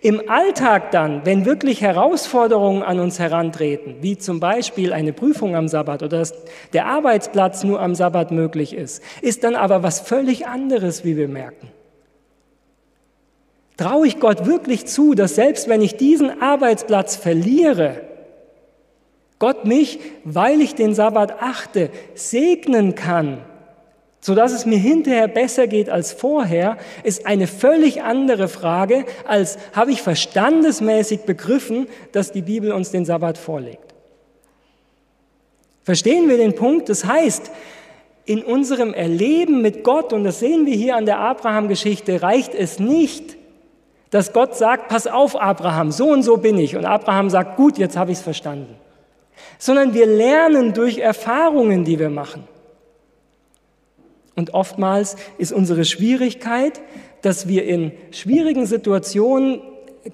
Im Alltag dann, wenn wirklich Herausforderungen an uns herantreten, wie zum Beispiel eine Prüfung am Sabbat oder dass der Arbeitsplatz nur am Sabbat möglich ist, ist dann aber was völlig anderes, wie wir merken. Traue ich Gott wirklich zu, dass selbst wenn ich diesen Arbeitsplatz verliere, Gott mich, weil ich den Sabbat achte, segnen kann sodass es mir hinterher besser geht als vorher, ist eine völlig andere Frage, als habe ich verstandesmäßig begriffen, dass die Bibel uns den Sabbat vorlegt. Verstehen wir den Punkt? Das heißt, in unserem Erleben mit Gott, und das sehen wir hier an der Abraham-Geschichte, reicht es nicht, dass Gott sagt, pass auf Abraham, so und so bin ich. Und Abraham sagt, gut, jetzt habe ich es verstanden. Sondern wir lernen durch Erfahrungen, die wir machen. Und oftmals ist unsere Schwierigkeit, dass wir in schwierigen Situationen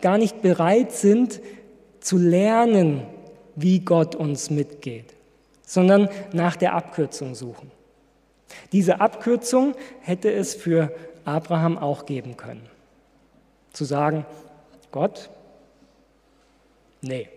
gar nicht bereit sind zu lernen, wie Gott uns mitgeht, sondern nach der Abkürzung suchen. Diese Abkürzung hätte es für Abraham auch geben können. Zu sagen, Gott, nee,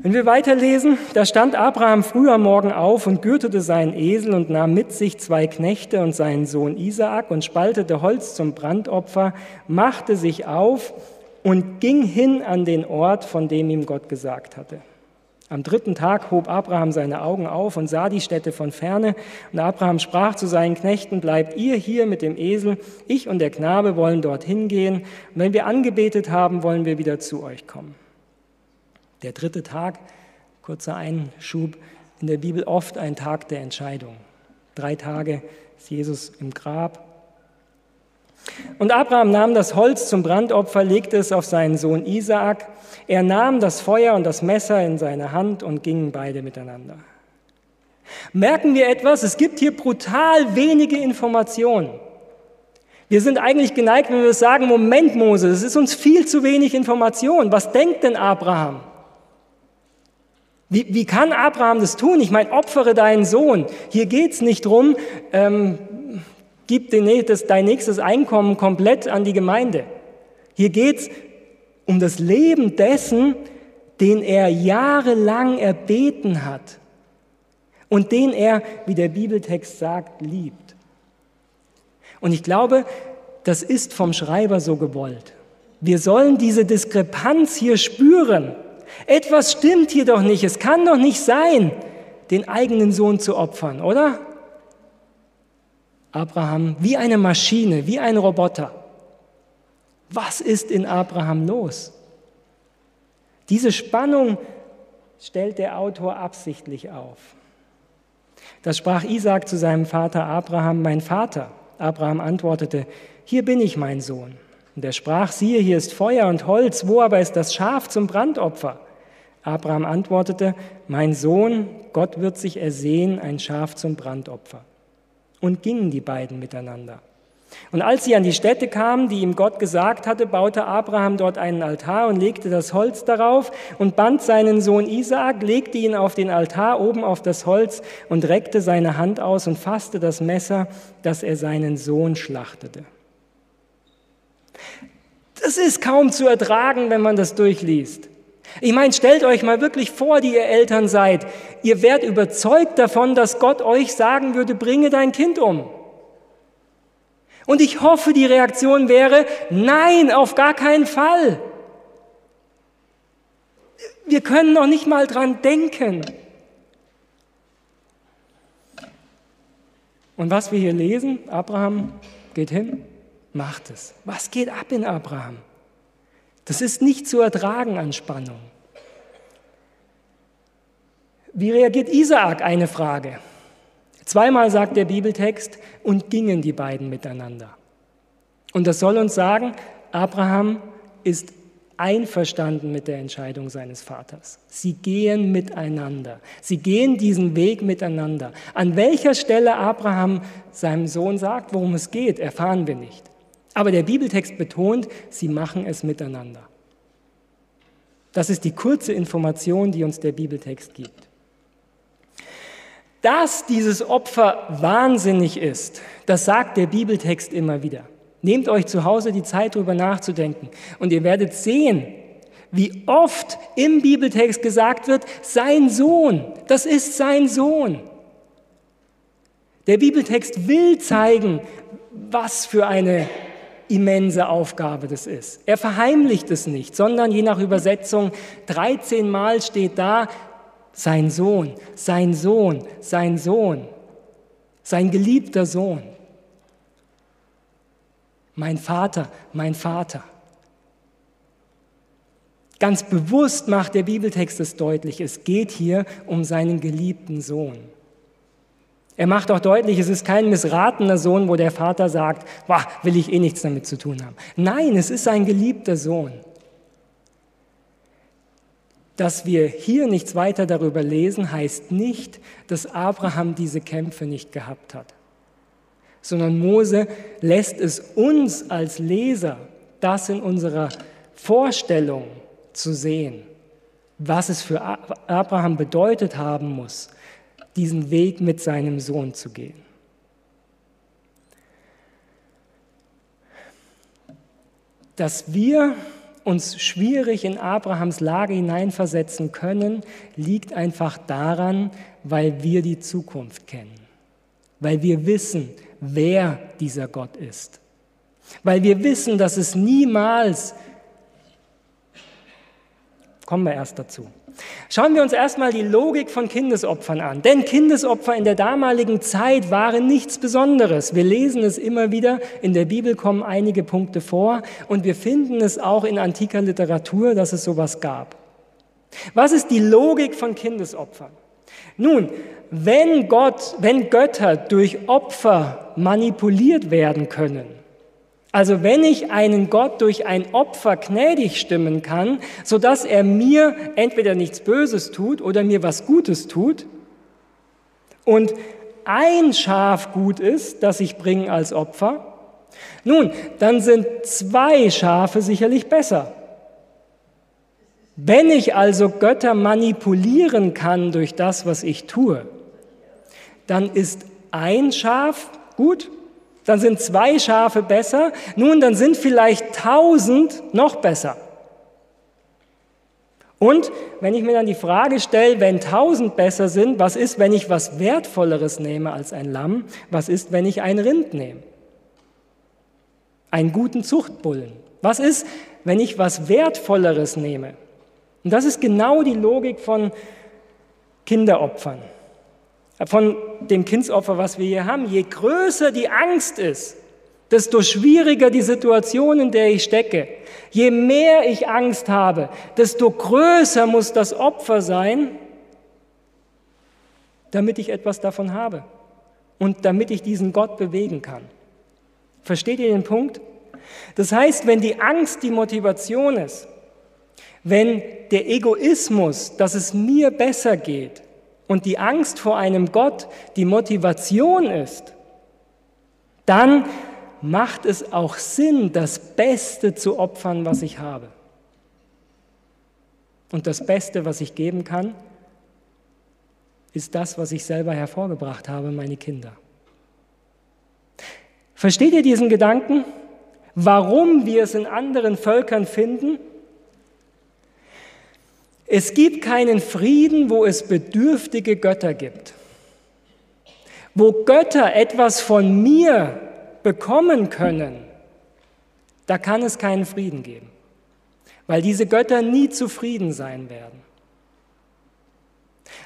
wenn wir weiterlesen, da stand Abraham früh am Morgen auf und gürtete seinen Esel und nahm mit sich zwei Knechte und seinen Sohn Isaak und spaltete Holz zum Brandopfer, machte sich auf und ging hin an den Ort, von dem ihm Gott gesagt hatte. Am dritten Tag hob Abraham seine Augen auf und sah die Städte von ferne. Und Abraham sprach zu seinen Knechten, bleibt ihr hier mit dem Esel, ich und der Knabe wollen dorthin gehen. Und wenn wir angebetet haben, wollen wir wieder zu euch kommen. Der dritte Tag, kurzer Einschub, in der Bibel oft ein Tag der Entscheidung. Drei Tage ist Jesus im Grab. Und Abraham nahm das Holz zum Brandopfer, legte es auf seinen Sohn Isaak. Er nahm das Feuer und das Messer in seine Hand und gingen beide miteinander. Merken wir etwas? Es gibt hier brutal wenige Informationen. Wir sind eigentlich geneigt, wenn wir sagen, Moment, Mose, es ist uns viel zu wenig Information. Was denkt denn Abraham? Wie, wie kann Abraham das tun? Ich meine, opfere deinen Sohn. Hier geht es nicht drum, ähm, gib das, dein nächstes Einkommen komplett an die Gemeinde. Hier geht es um das Leben dessen, den er jahrelang erbeten hat und den er, wie der Bibeltext sagt, liebt. Und ich glaube, das ist vom Schreiber so gewollt. Wir sollen diese Diskrepanz hier spüren. Etwas stimmt hier doch nicht. Es kann doch nicht sein, den eigenen Sohn zu opfern, oder? Abraham wie eine Maschine, wie ein Roboter. Was ist in Abraham los? Diese Spannung stellt der Autor absichtlich auf. Das sprach Isaac zu seinem Vater Abraham, mein Vater. Abraham antwortete, hier bin ich, mein Sohn. Und er sprach, siehe, hier ist Feuer und Holz, wo aber ist das Schaf zum Brandopfer? Abraham antwortete, mein Sohn, Gott wird sich ersehen, ein Schaf zum Brandopfer. Und gingen die beiden miteinander. Und als sie an die Stätte kamen, die ihm Gott gesagt hatte, baute Abraham dort einen Altar und legte das Holz darauf und band seinen Sohn Isaak, legte ihn auf den Altar oben auf das Holz und reckte seine Hand aus und fasste das Messer, dass er seinen Sohn schlachtete. Das ist kaum zu ertragen, wenn man das durchliest. Ich meine, stellt euch mal wirklich vor, die ihr Eltern seid. Ihr werdet überzeugt davon, dass Gott euch sagen würde, bringe dein Kind um. Und ich hoffe, die Reaktion wäre, nein, auf gar keinen Fall. Wir können noch nicht mal dran denken. Und was wir hier lesen, Abraham geht hin, macht es. Was geht ab in Abraham? Das ist nicht zu ertragen an Spannung. Wie reagiert Isaak? Eine Frage. Zweimal sagt der Bibeltext, und gingen die beiden miteinander. Und das soll uns sagen, Abraham ist einverstanden mit der Entscheidung seines Vaters. Sie gehen miteinander. Sie gehen diesen Weg miteinander. An welcher Stelle Abraham seinem Sohn sagt, worum es geht, erfahren wir nicht. Aber der Bibeltext betont, sie machen es miteinander. Das ist die kurze Information, die uns der Bibeltext gibt. Dass dieses Opfer wahnsinnig ist, das sagt der Bibeltext immer wieder. Nehmt euch zu Hause die Zeit, darüber nachzudenken. Und ihr werdet sehen, wie oft im Bibeltext gesagt wird, sein Sohn, das ist sein Sohn. Der Bibeltext will zeigen, was für eine immense Aufgabe das ist. Er verheimlicht es nicht, sondern je nach Übersetzung 13 Mal steht da, sein Sohn, sein Sohn, sein Sohn, sein geliebter Sohn. Mein Vater, mein Vater. Ganz bewusst macht der Bibeltext es deutlich, es geht hier um seinen geliebten Sohn. Er macht auch deutlich, es ist kein missratener Sohn, wo der Vater sagt, Wah, will ich eh nichts damit zu tun haben. Nein, es ist ein geliebter Sohn. Dass wir hier nichts weiter darüber lesen, heißt nicht, dass Abraham diese Kämpfe nicht gehabt hat, sondern Mose lässt es uns als Leser das in unserer Vorstellung zu sehen, was es für Abraham bedeutet haben muss, diesen Weg mit seinem Sohn zu gehen. Dass wir uns schwierig in Abrahams Lage hineinversetzen können, liegt einfach daran, weil wir die Zukunft kennen, weil wir wissen, wer dieser Gott ist, weil wir wissen, dass es niemals, kommen wir erst dazu, Schauen wir uns erstmal die Logik von Kindesopfern an. Denn Kindesopfer in der damaligen Zeit waren nichts Besonderes. Wir lesen es immer wieder, in der Bibel kommen einige Punkte vor und wir finden es auch in antiker Literatur, dass es sowas gab. Was ist die Logik von Kindesopfern? Nun, wenn Gott, wenn Götter durch Opfer manipuliert werden können, also wenn ich einen Gott durch ein Opfer gnädig stimmen kann, sodass er mir entweder nichts Böses tut oder mir was Gutes tut und ein Schaf gut ist, das ich bringe als Opfer, nun, dann sind zwei Schafe sicherlich besser. Wenn ich also Götter manipulieren kann durch das, was ich tue, dann ist ein Schaf gut dann sind zwei Schafe besser, nun, dann sind vielleicht tausend noch besser. Und wenn ich mir dann die Frage stelle, wenn tausend besser sind, was ist, wenn ich was Wertvolleres nehme als ein Lamm? Was ist, wenn ich ein Rind nehme? Einen guten Zuchtbullen. Was ist, wenn ich was Wertvolleres nehme? Und das ist genau die Logik von Kinderopfern von dem Kindsopfer, was wir hier haben, je größer die Angst ist, desto schwieriger die Situation, in der ich stecke. Je mehr ich Angst habe, desto größer muss das Opfer sein, damit ich etwas davon habe und damit ich diesen Gott bewegen kann. Versteht ihr den Punkt? Das heißt, wenn die Angst die Motivation ist, wenn der Egoismus, dass es mir besser geht und die Angst vor einem Gott die Motivation ist, dann macht es auch Sinn, das Beste zu opfern, was ich habe. Und das Beste, was ich geben kann, ist das, was ich selber hervorgebracht habe, meine Kinder. Versteht ihr diesen Gedanken? Warum wir es in anderen Völkern finden? Es gibt keinen Frieden, wo es bedürftige Götter gibt. Wo Götter etwas von mir bekommen können, da kann es keinen Frieden geben, weil diese Götter nie zufrieden sein werden.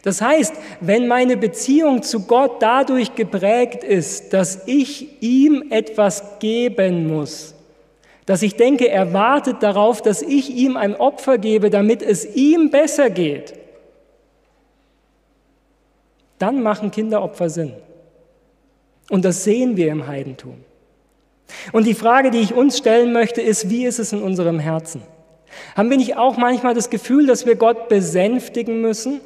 Das heißt, wenn meine Beziehung zu Gott dadurch geprägt ist, dass ich ihm etwas geben muss, dass ich denke, er wartet darauf, dass ich ihm ein Opfer gebe, damit es ihm besser geht, dann machen Kinderopfer Sinn. Und das sehen wir im Heidentum. Und die Frage, die ich uns stellen möchte, ist, wie ist es in unserem Herzen? Haben wir nicht auch manchmal das Gefühl, dass wir Gott besänftigen müssen?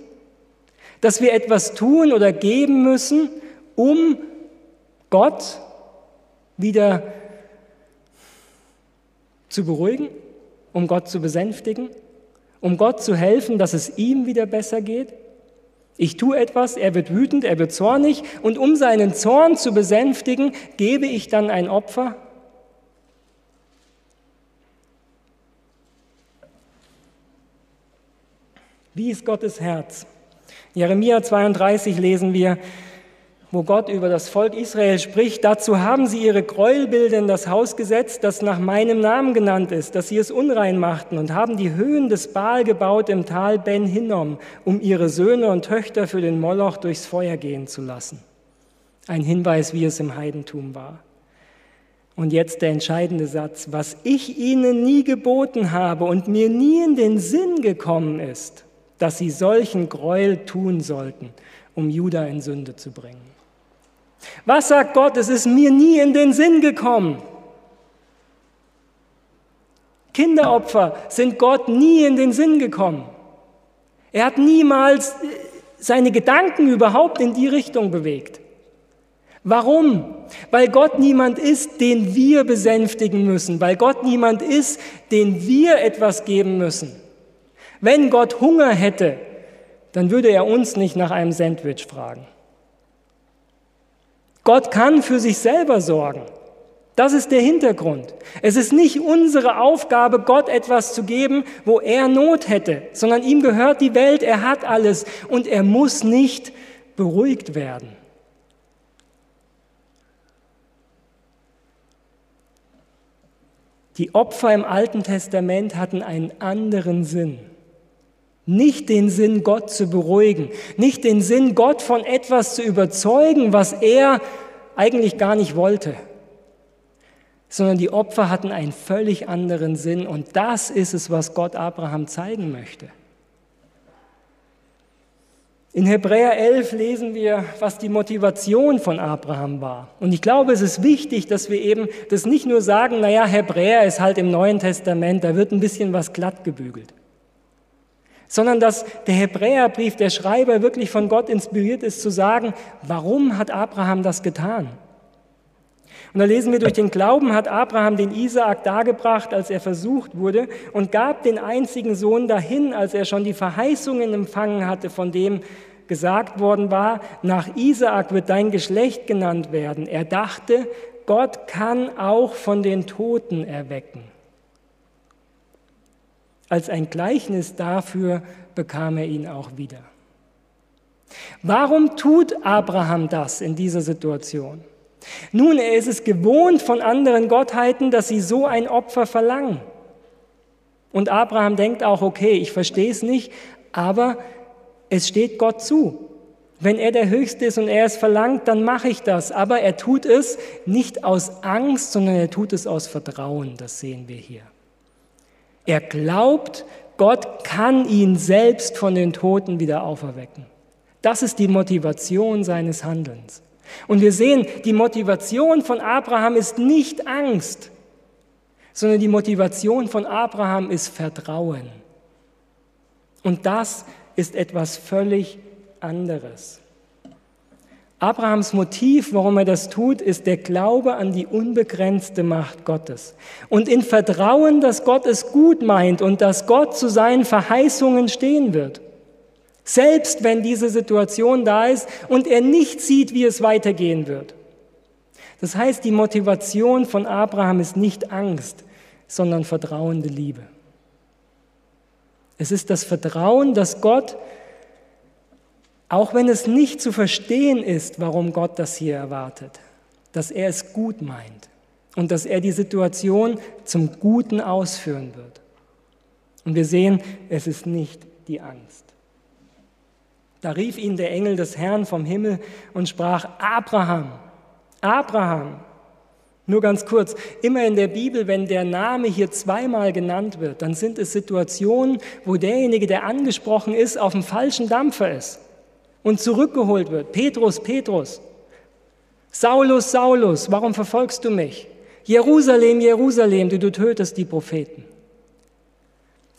Dass wir etwas tun oder geben müssen, um Gott wieder zu beruhigen, um Gott zu besänftigen, um Gott zu helfen, dass es ihm wieder besser geht? Ich tue etwas, er wird wütend, er wird zornig und um seinen Zorn zu besänftigen, gebe ich dann ein Opfer? Wie ist Gottes Herz? Jeremia 32 lesen wir, wo Gott über das Volk Israel spricht, dazu haben sie ihre Gräuelbilder in das Haus gesetzt, das nach meinem Namen genannt ist, dass sie es unrein machten und haben die Höhen des Baal gebaut im Tal Ben Hinnom, um ihre Söhne und Töchter für den Moloch durchs Feuer gehen zu lassen. Ein Hinweis, wie es im Heidentum war. Und jetzt der entscheidende Satz, was ich ihnen nie geboten habe und mir nie in den Sinn gekommen ist, dass sie solchen Gräuel tun sollten, um Juda in Sünde zu bringen. Was sagt Gott? Es ist mir nie in den Sinn gekommen. Kinderopfer sind Gott nie in den Sinn gekommen. Er hat niemals äh, seine Gedanken überhaupt in die Richtung bewegt. Warum? Weil Gott niemand ist, den wir besänftigen müssen, weil Gott niemand ist, den wir etwas geben müssen. Wenn Gott Hunger hätte, dann würde er uns nicht nach einem Sandwich fragen. Gott kann für sich selber sorgen. Das ist der Hintergrund. Es ist nicht unsere Aufgabe, Gott etwas zu geben, wo er Not hätte, sondern ihm gehört die Welt, er hat alles und er muss nicht beruhigt werden. Die Opfer im Alten Testament hatten einen anderen Sinn. Nicht den Sinn, Gott zu beruhigen, nicht den Sinn, Gott von etwas zu überzeugen, was er eigentlich gar nicht wollte, sondern die Opfer hatten einen völlig anderen Sinn und das ist es, was Gott Abraham zeigen möchte. In Hebräer 11 lesen wir, was die Motivation von Abraham war. Und ich glaube, es ist wichtig, dass wir eben das nicht nur sagen, naja, Hebräer ist halt im Neuen Testament, da wird ein bisschen was glatt gebügelt sondern dass der Hebräerbrief, der Schreiber wirklich von Gott inspiriert ist, zu sagen, warum hat Abraham das getan? Und da lesen wir, durch den Glauben hat Abraham den Isaak dargebracht, als er versucht wurde, und gab den einzigen Sohn dahin, als er schon die Verheißungen empfangen hatte, von dem gesagt worden war, nach Isaak wird dein Geschlecht genannt werden. Er dachte, Gott kann auch von den Toten erwecken. Als ein Gleichnis dafür bekam er ihn auch wieder. Warum tut Abraham das in dieser Situation? Nun, er ist es gewohnt von anderen Gottheiten, dass sie so ein Opfer verlangen. Und Abraham denkt auch, okay, ich verstehe es nicht, aber es steht Gott zu. Wenn er der Höchste ist und er es verlangt, dann mache ich das. Aber er tut es nicht aus Angst, sondern er tut es aus Vertrauen. Das sehen wir hier. Er glaubt, Gott kann ihn selbst von den Toten wieder auferwecken. Das ist die Motivation seines Handelns. Und wir sehen, die Motivation von Abraham ist nicht Angst, sondern die Motivation von Abraham ist Vertrauen. Und das ist etwas völlig anderes. Abrahams Motiv, warum er das tut, ist der Glaube an die unbegrenzte Macht Gottes. Und in Vertrauen, dass Gott es gut meint und dass Gott zu seinen Verheißungen stehen wird. Selbst wenn diese Situation da ist und er nicht sieht, wie es weitergehen wird. Das heißt, die Motivation von Abraham ist nicht Angst, sondern vertrauende Liebe. Es ist das Vertrauen, dass Gott, auch wenn es nicht zu verstehen ist, warum Gott das hier erwartet, dass er es gut meint und dass er die Situation zum Guten ausführen wird. Und wir sehen, es ist nicht die Angst. Da rief ihn der Engel des Herrn vom Himmel und sprach, Abraham, Abraham. Nur ganz kurz, immer in der Bibel, wenn der Name hier zweimal genannt wird, dann sind es Situationen, wo derjenige, der angesprochen ist, auf dem falschen Dampfer ist und zurückgeholt wird. Petrus, Petrus. Saulus, Saulus, warum verfolgst du mich? Jerusalem, Jerusalem, du, du tötest die Propheten.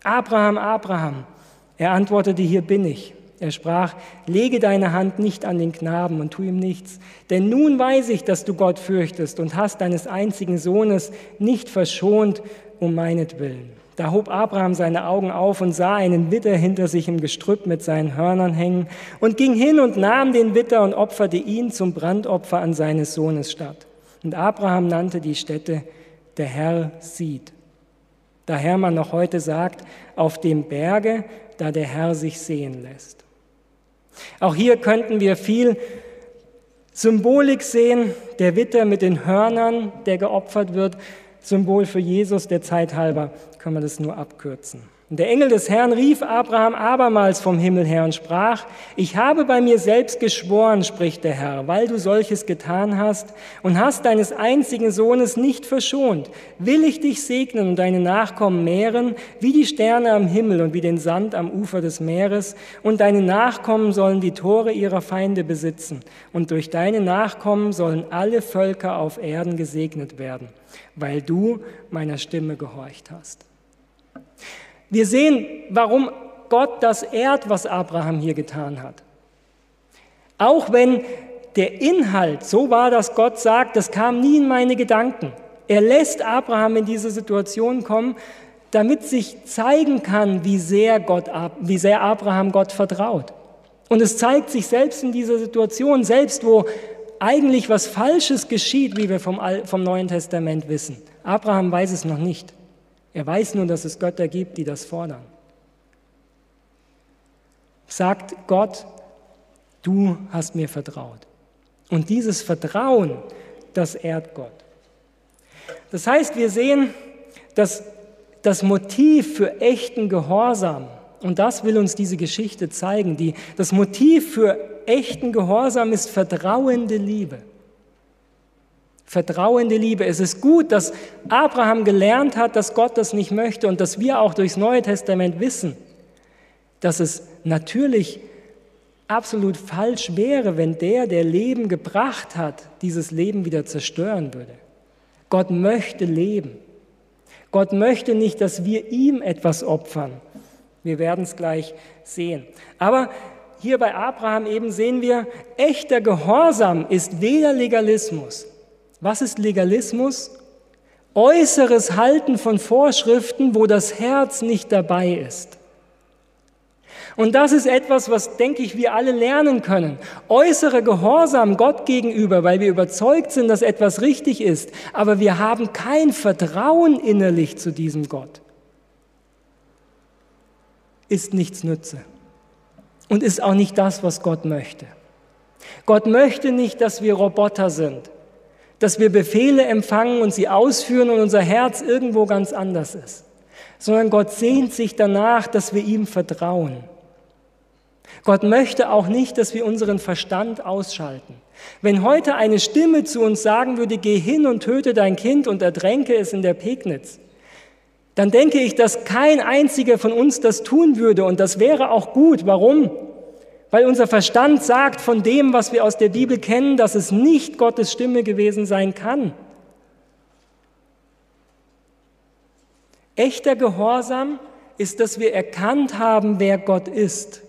Abraham, Abraham. Er antwortete, hier bin ich. Er sprach, lege deine Hand nicht an den Knaben und tu ihm nichts, denn nun weiß ich, dass du Gott fürchtest und hast deines einzigen Sohnes nicht verschont um meinetwillen. Da hob Abraham seine Augen auf und sah einen Witter hinter sich im Gestrüpp mit seinen Hörnern hängen und ging hin und nahm den Witter und opferte ihn zum Brandopfer an seines Sohnes statt. Und Abraham nannte die Stätte, der Herr sieht. Daher man noch heute sagt, auf dem Berge, da der Herr sich sehen lässt. Auch hier könnten wir viel Symbolik sehen, der Witter mit den Hörnern, der geopfert wird, Symbol für Jesus, der Zeit halber können wir das nur abkürzen. Und der Engel des Herrn rief Abraham abermals vom Himmel her und sprach, ich habe bei mir selbst geschworen, spricht der Herr, weil du solches getan hast und hast deines einzigen Sohnes nicht verschont, will ich dich segnen und deine Nachkommen mehren, wie die Sterne am Himmel und wie den Sand am Ufer des Meeres, und deine Nachkommen sollen die Tore ihrer Feinde besitzen, und durch deine Nachkommen sollen alle Völker auf Erden gesegnet werden, weil du meiner Stimme gehorcht hast. Wir sehen, warum Gott das ehrt, was Abraham hier getan hat. Auch wenn der Inhalt so war, dass Gott sagt, das kam nie in meine Gedanken. Er lässt Abraham in diese Situation kommen, damit sich zeigen kann, wie sehr, Gott, wie sehr Abraham Gott vertraut. Und es zeigt sich selbst in dieser Situation, selbst wo eigentlich was Falsches geschieht, wie wir vom, vom Neuen Testament wissen. Abraham weiß es noch nicht. Er weiß nur, dass es Götter gibt, die das fordern. Sagt Gott, du hast mir vertraut. Und dieses Vertrauen, das ehrt Gott. Das heißt, wir sehen, dass das Motiv für echten Gehorsam, und das will uns diese Geschichte zeigen, die, das Motiv für echten Gehorsam ist vertrauende Liebe. Vertrauende Liebe. Es ist gut, dass Abraham gelernt hat, dass Gott das nicht möchte und dass wir auch durchs Neue Testament wissen, dass es natürlich absolut falsch wäre, wenn der, der Leben gebracht hat, dieses Leben wieder zerstören würde. Gott möchte leben. Gott möchte nicht, dass wir ihm etwas opfern. Wir werden es gleich sehen. Aber hier bei Abraham eben sehen wir, echter Gehorsam ist weder Legalismus was ist Legalismus? Äußeres Halten von Vorschriften, wo das Herz nicht dabei ist. Und das ist etwas, was, denke ich, wir alle lernen können. Äußere Gehorsam Gott gegenüber, weil wir überzeugt sind, dass etwas richtig ist, aber wir haben kein Vertrauen innerlich zu diesem Gott. Ist nichts Nütze. Und ist auch nicht das, was Gott möchte. Gott möchte nicht, dass wir Roboter sind dass wir Befehle empfangen und sie ausführen und unser Herz irgendwo ganz anders ist, sondern Gott sehnt sich danach, dass wir ihm vertrauen. Gott möchte auch nicht, dass wir unseren Verstand ausschalten. Wenn heute eine Stimme zu uns sagen würde, geh hin und töte dein Kind und ertränke es in der Pegnitz, dann denke ich, dass kein einziger von uns das tun würde und das wäre auch gut. Warum? Weil unser Verstand sagt von dem, was wir aus der Bibel kennen, dass es nicht Gottes Stimme gewesen sein kann. Echter Gehorsam ist, dass wir erkannt haben, wer Gott ist.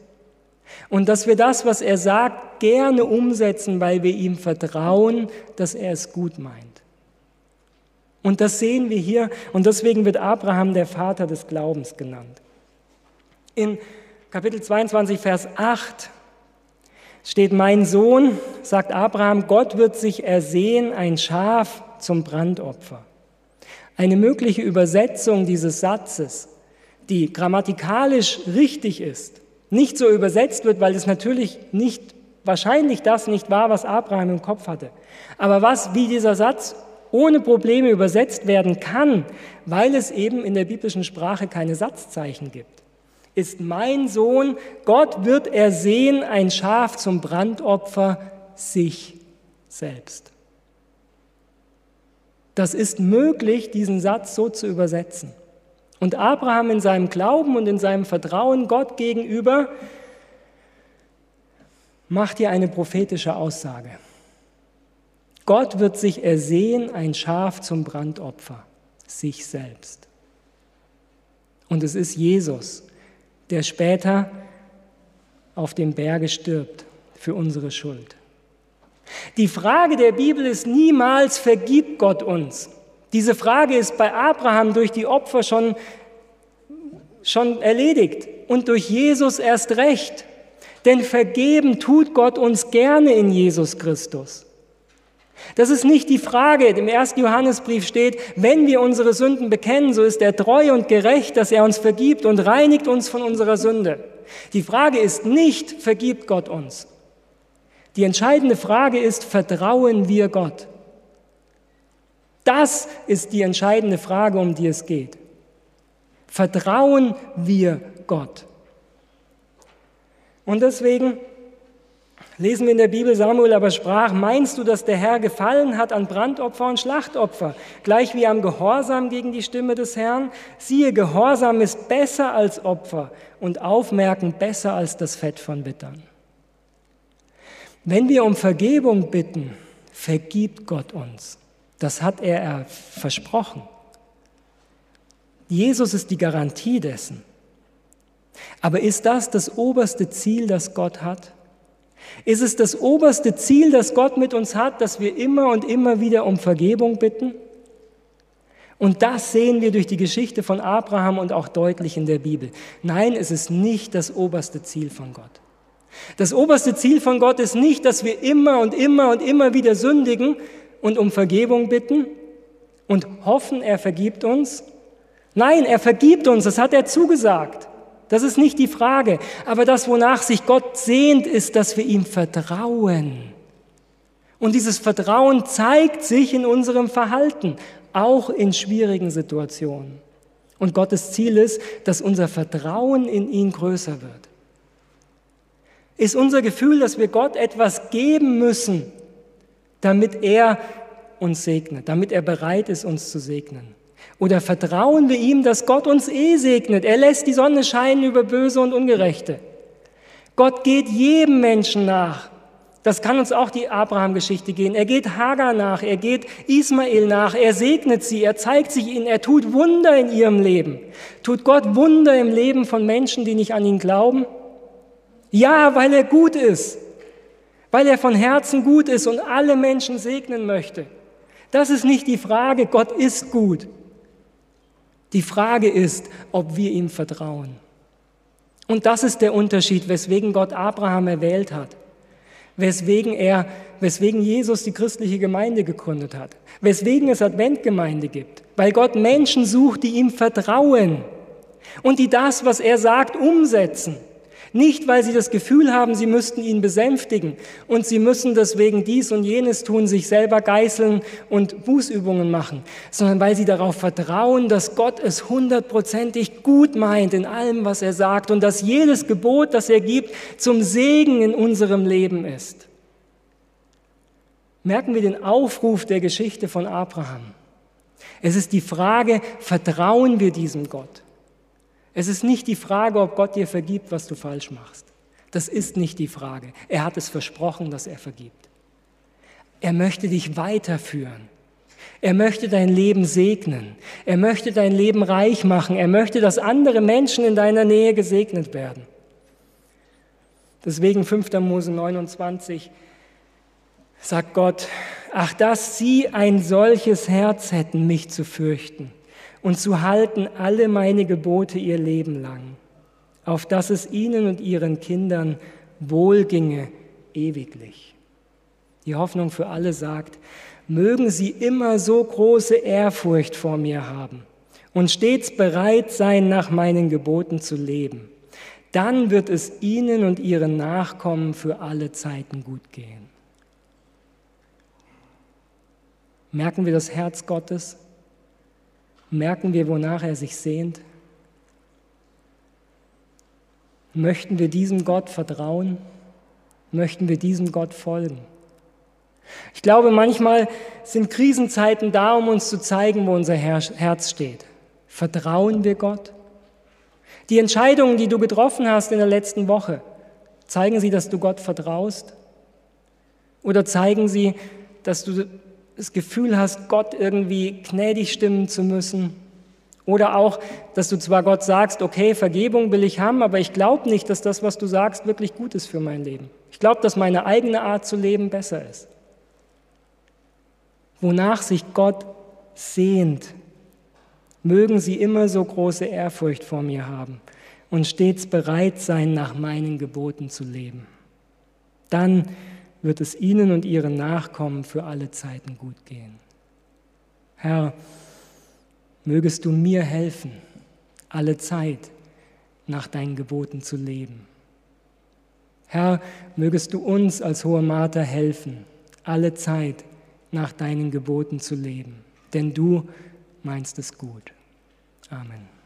Und dass wir das, was er sagt, gerne umsetzen, weil wir ihm vertrauen, dass er es gut meint. Und das sehen wir hier und deswegen wird Abraham der Vater des Glaubens genannt. In Kapitel 22, Vers 8 steht, mein Sohn, sagt Abraham, Gott wird sich ersehen, ein Schaf zum Brandopfer. Eine mögliche Übersetzung dieses Satzes, die grammatikalisch richtig ist, nicht so übersetzt wird, weil es natürlich nicht, wahrscheinlich das nicht war, was Abraham im Kopf hatte. Aber was, wie dieser Satz ohne Probleme übersetzt werden kann, weil es eben in der biblischen Sprache keine Satzzeichen gibt, ist mein Sohn, Gott wird ersehen, ein Schaf zum Brandopfer sich selbst. Das ist möglich, diesen Satz so zu übersetzen. Und Abraham in seinem Glauben und in seinem Vertrauen Gott gegenüber macht hier eine prophetische Aussage. Gott wird sich ersehen, ein Schaf zum Brandopfer, sich selbst. Und es ist Jesus, der später auf dem Berge stirbt für unsere Schuld. Die Frage der Bibel ist niemals, vergibt Gott uns? Diese Frage ist bei Abraham durch die Opfer schon, schon erledigt und durch Jesus erst recht. Denn vergeben tut Gott uns gerne in Jesus Christus. Das ist nicht die Frage. Im ersten Johannesbrief steht, wenn wir unsere Sünden bekennen, so ist er treu und gerecht, dass er uns vergibt und reinigt uns von unserer Sünde. Die Frage ist nicht, vergibt Gott uns. Die entscheidende Frage ist, vertrauen wir Gott? Das ist die entscheidende Frage, um die es geht. Vertrauen wir Gott? Und deswegen lesen wir in der Bibel, Samuel aber sprach, meinst du, dass der Herr gefallen hat an Brandopfer und Schlachtopfer, gleich wie am Gehorsam gegen die Stimme des Herrn? Siehe, Gehorsam ist besser als Opfer und Aufmerken besser als das Fett von Wittern. Wenn wir um Vergebung bitten, vergibt Gott uns. Das hat er versprochen. Jesus ist die Garantie dessen. Aber ist das das oberste Ziel, das Gott hat? Ist es das oberste Ziel, das Gott mit uns hat, dass wir immer und immer wieder um Vergebung bitten? Und das sehen wir durch die Geschichte von Abraham und auch deutlich in der Bibel. Nein, es ist nicht das oberste Ziel von Gott. Das oberste Ziel von Gott ist nicht, dass wir immer und immer und immer wieder sündigen, und um Vergebung bitten und hoffen, er vergibt uns? Nein, er vergibt uns, das hat er zugesagt. Das ist nicht die Frage. Aber das, wonach sich Gott sehnt, ist, dass wir ihm vertrauen. Und dieses Vertrauen zeigt sich in unserem Verhalten, auch in schwierigen Situationen. Und Gottes Ziel ist, dass unser Vertrauen in ihn größer wird. Ist unser Gefühl, dass wir Gott etwas geben müssen, damit er uns segnet, damit er bereit ist, uns zu segnen? Oder vertrauen wir ihm, dass Gott uns eh segnet? Er lässt die Sonne scheinen über Böse und Ungerechte. Gott geht jedem Menschen nach. Das kann uns auch die Abraham-Geschichte gehen. Er geht Hagar nach, er geht Ismael nach, er segnet sie, er zeigt sich ihnen, er tut Wunder in ihrem Leben. Tut Gott Wunder im Leben von Menschen, die nicht an ihn glauben? Ja, weil er gut ist weil er von Herzen gut ist und alle Menschen segnen möchte. Das ist nicht die Frage, Gott ist gut. Die Frage ist, ob wir ihm vertrauen. Und das ist der Unterschied, weswegen Gott Abraham erwählt hat, weswegen er, weswegen Jesus die christliche Gemeinde gegründet hat, weswegen es Adventgemeinde gibt, weil Gott Menschen sucht, die ihm vertrauen und die das, was er sagt, umsetzen. Nicht, weil sie das Gefühl haben, sie müssten ihn besänftigen und sie müssen deswegen dies und jenes tun, sich selber geißeln und Bußübungen machen, sondern weil sie darauf vertrauen, dass Gott es hundertprozentig gut meint in allem, was er sagt und dass jedes Gebot, das er gibt, zum Segen in unserem Leben ist. Merken wir den Aufruf der Geschichte von Abraham. Es ist die Frage, vertrauen wir diesem Gott? Es ist nicht die Frage, ob Gott dir vergibt, was du falsch machst. Das ist nicht die Frage. Er hat es versprochen, dass er vergibt. Er möchte dich weiterführen. Er möchte dein Leben segnen. Er möchte dein Leben reich machen. Er möchte, dass andere Menschen in deiner Nähe gesegnet werden. Deswegen 5. Mose 29 sagt Gott, ach, dass sie ein solches Herz hätten, mich zu fürchten und zu halten alle meine Gebote ihr Leben lang, auf dass es ihnen und ihren Kindern wohlginge ewiglich. Die Hoffnung für alle sagt, mögen sie immer so große Ehrfurcht vor mir haben und stets bereit sein, nach meinen Geboten zu leben. Dann wird es ihnen und ihren Nachkommen für alle Zeiten gut gehen. Merken wir das Herz Gottes? Merken wir, wonach er sich sehnt? Möchten wir diesem Gott vertrauen? Möchten wir diesem Gott folgen? Ich glaube, manchmal sind Krisenzeiten da, um uns zu zeigen, wo unser Herz steht. Vertrauen wir Gott? Die Entscheidungen, die du getroffen hast in der letzten Woche, zeigen sie, dass du Gott vertraust? Oder zeigen sie, dass du das Gefühl hast, Gott irgendwie gnädig stimmen zu müssen? Oder auch, dass du zwar Gott sagst, okay, Vergebung will ich haben, aber ich glaube nicht, dass das, was du sagst, wirklich gut ist für mein Leben. Ich glaube, dass meine eigene Art zu leben besser ist wonach sich Gott sehnt. Mögen sie immer so große Ehrfurcht vor mir haben und stets bereit sein, nach meinen Geboten zu leben. Dann wird es ihnen und ihren Nachkommen für alle Zeiten gut gehen. Herr, mögest du mir helfen, alle Zeit nach deinen Geboten zu leben. Herr, mögest du uns als hoher Mater helfen, alle Zeit nach deinen Geboten zu leben, denn du meinst es gut. Amen.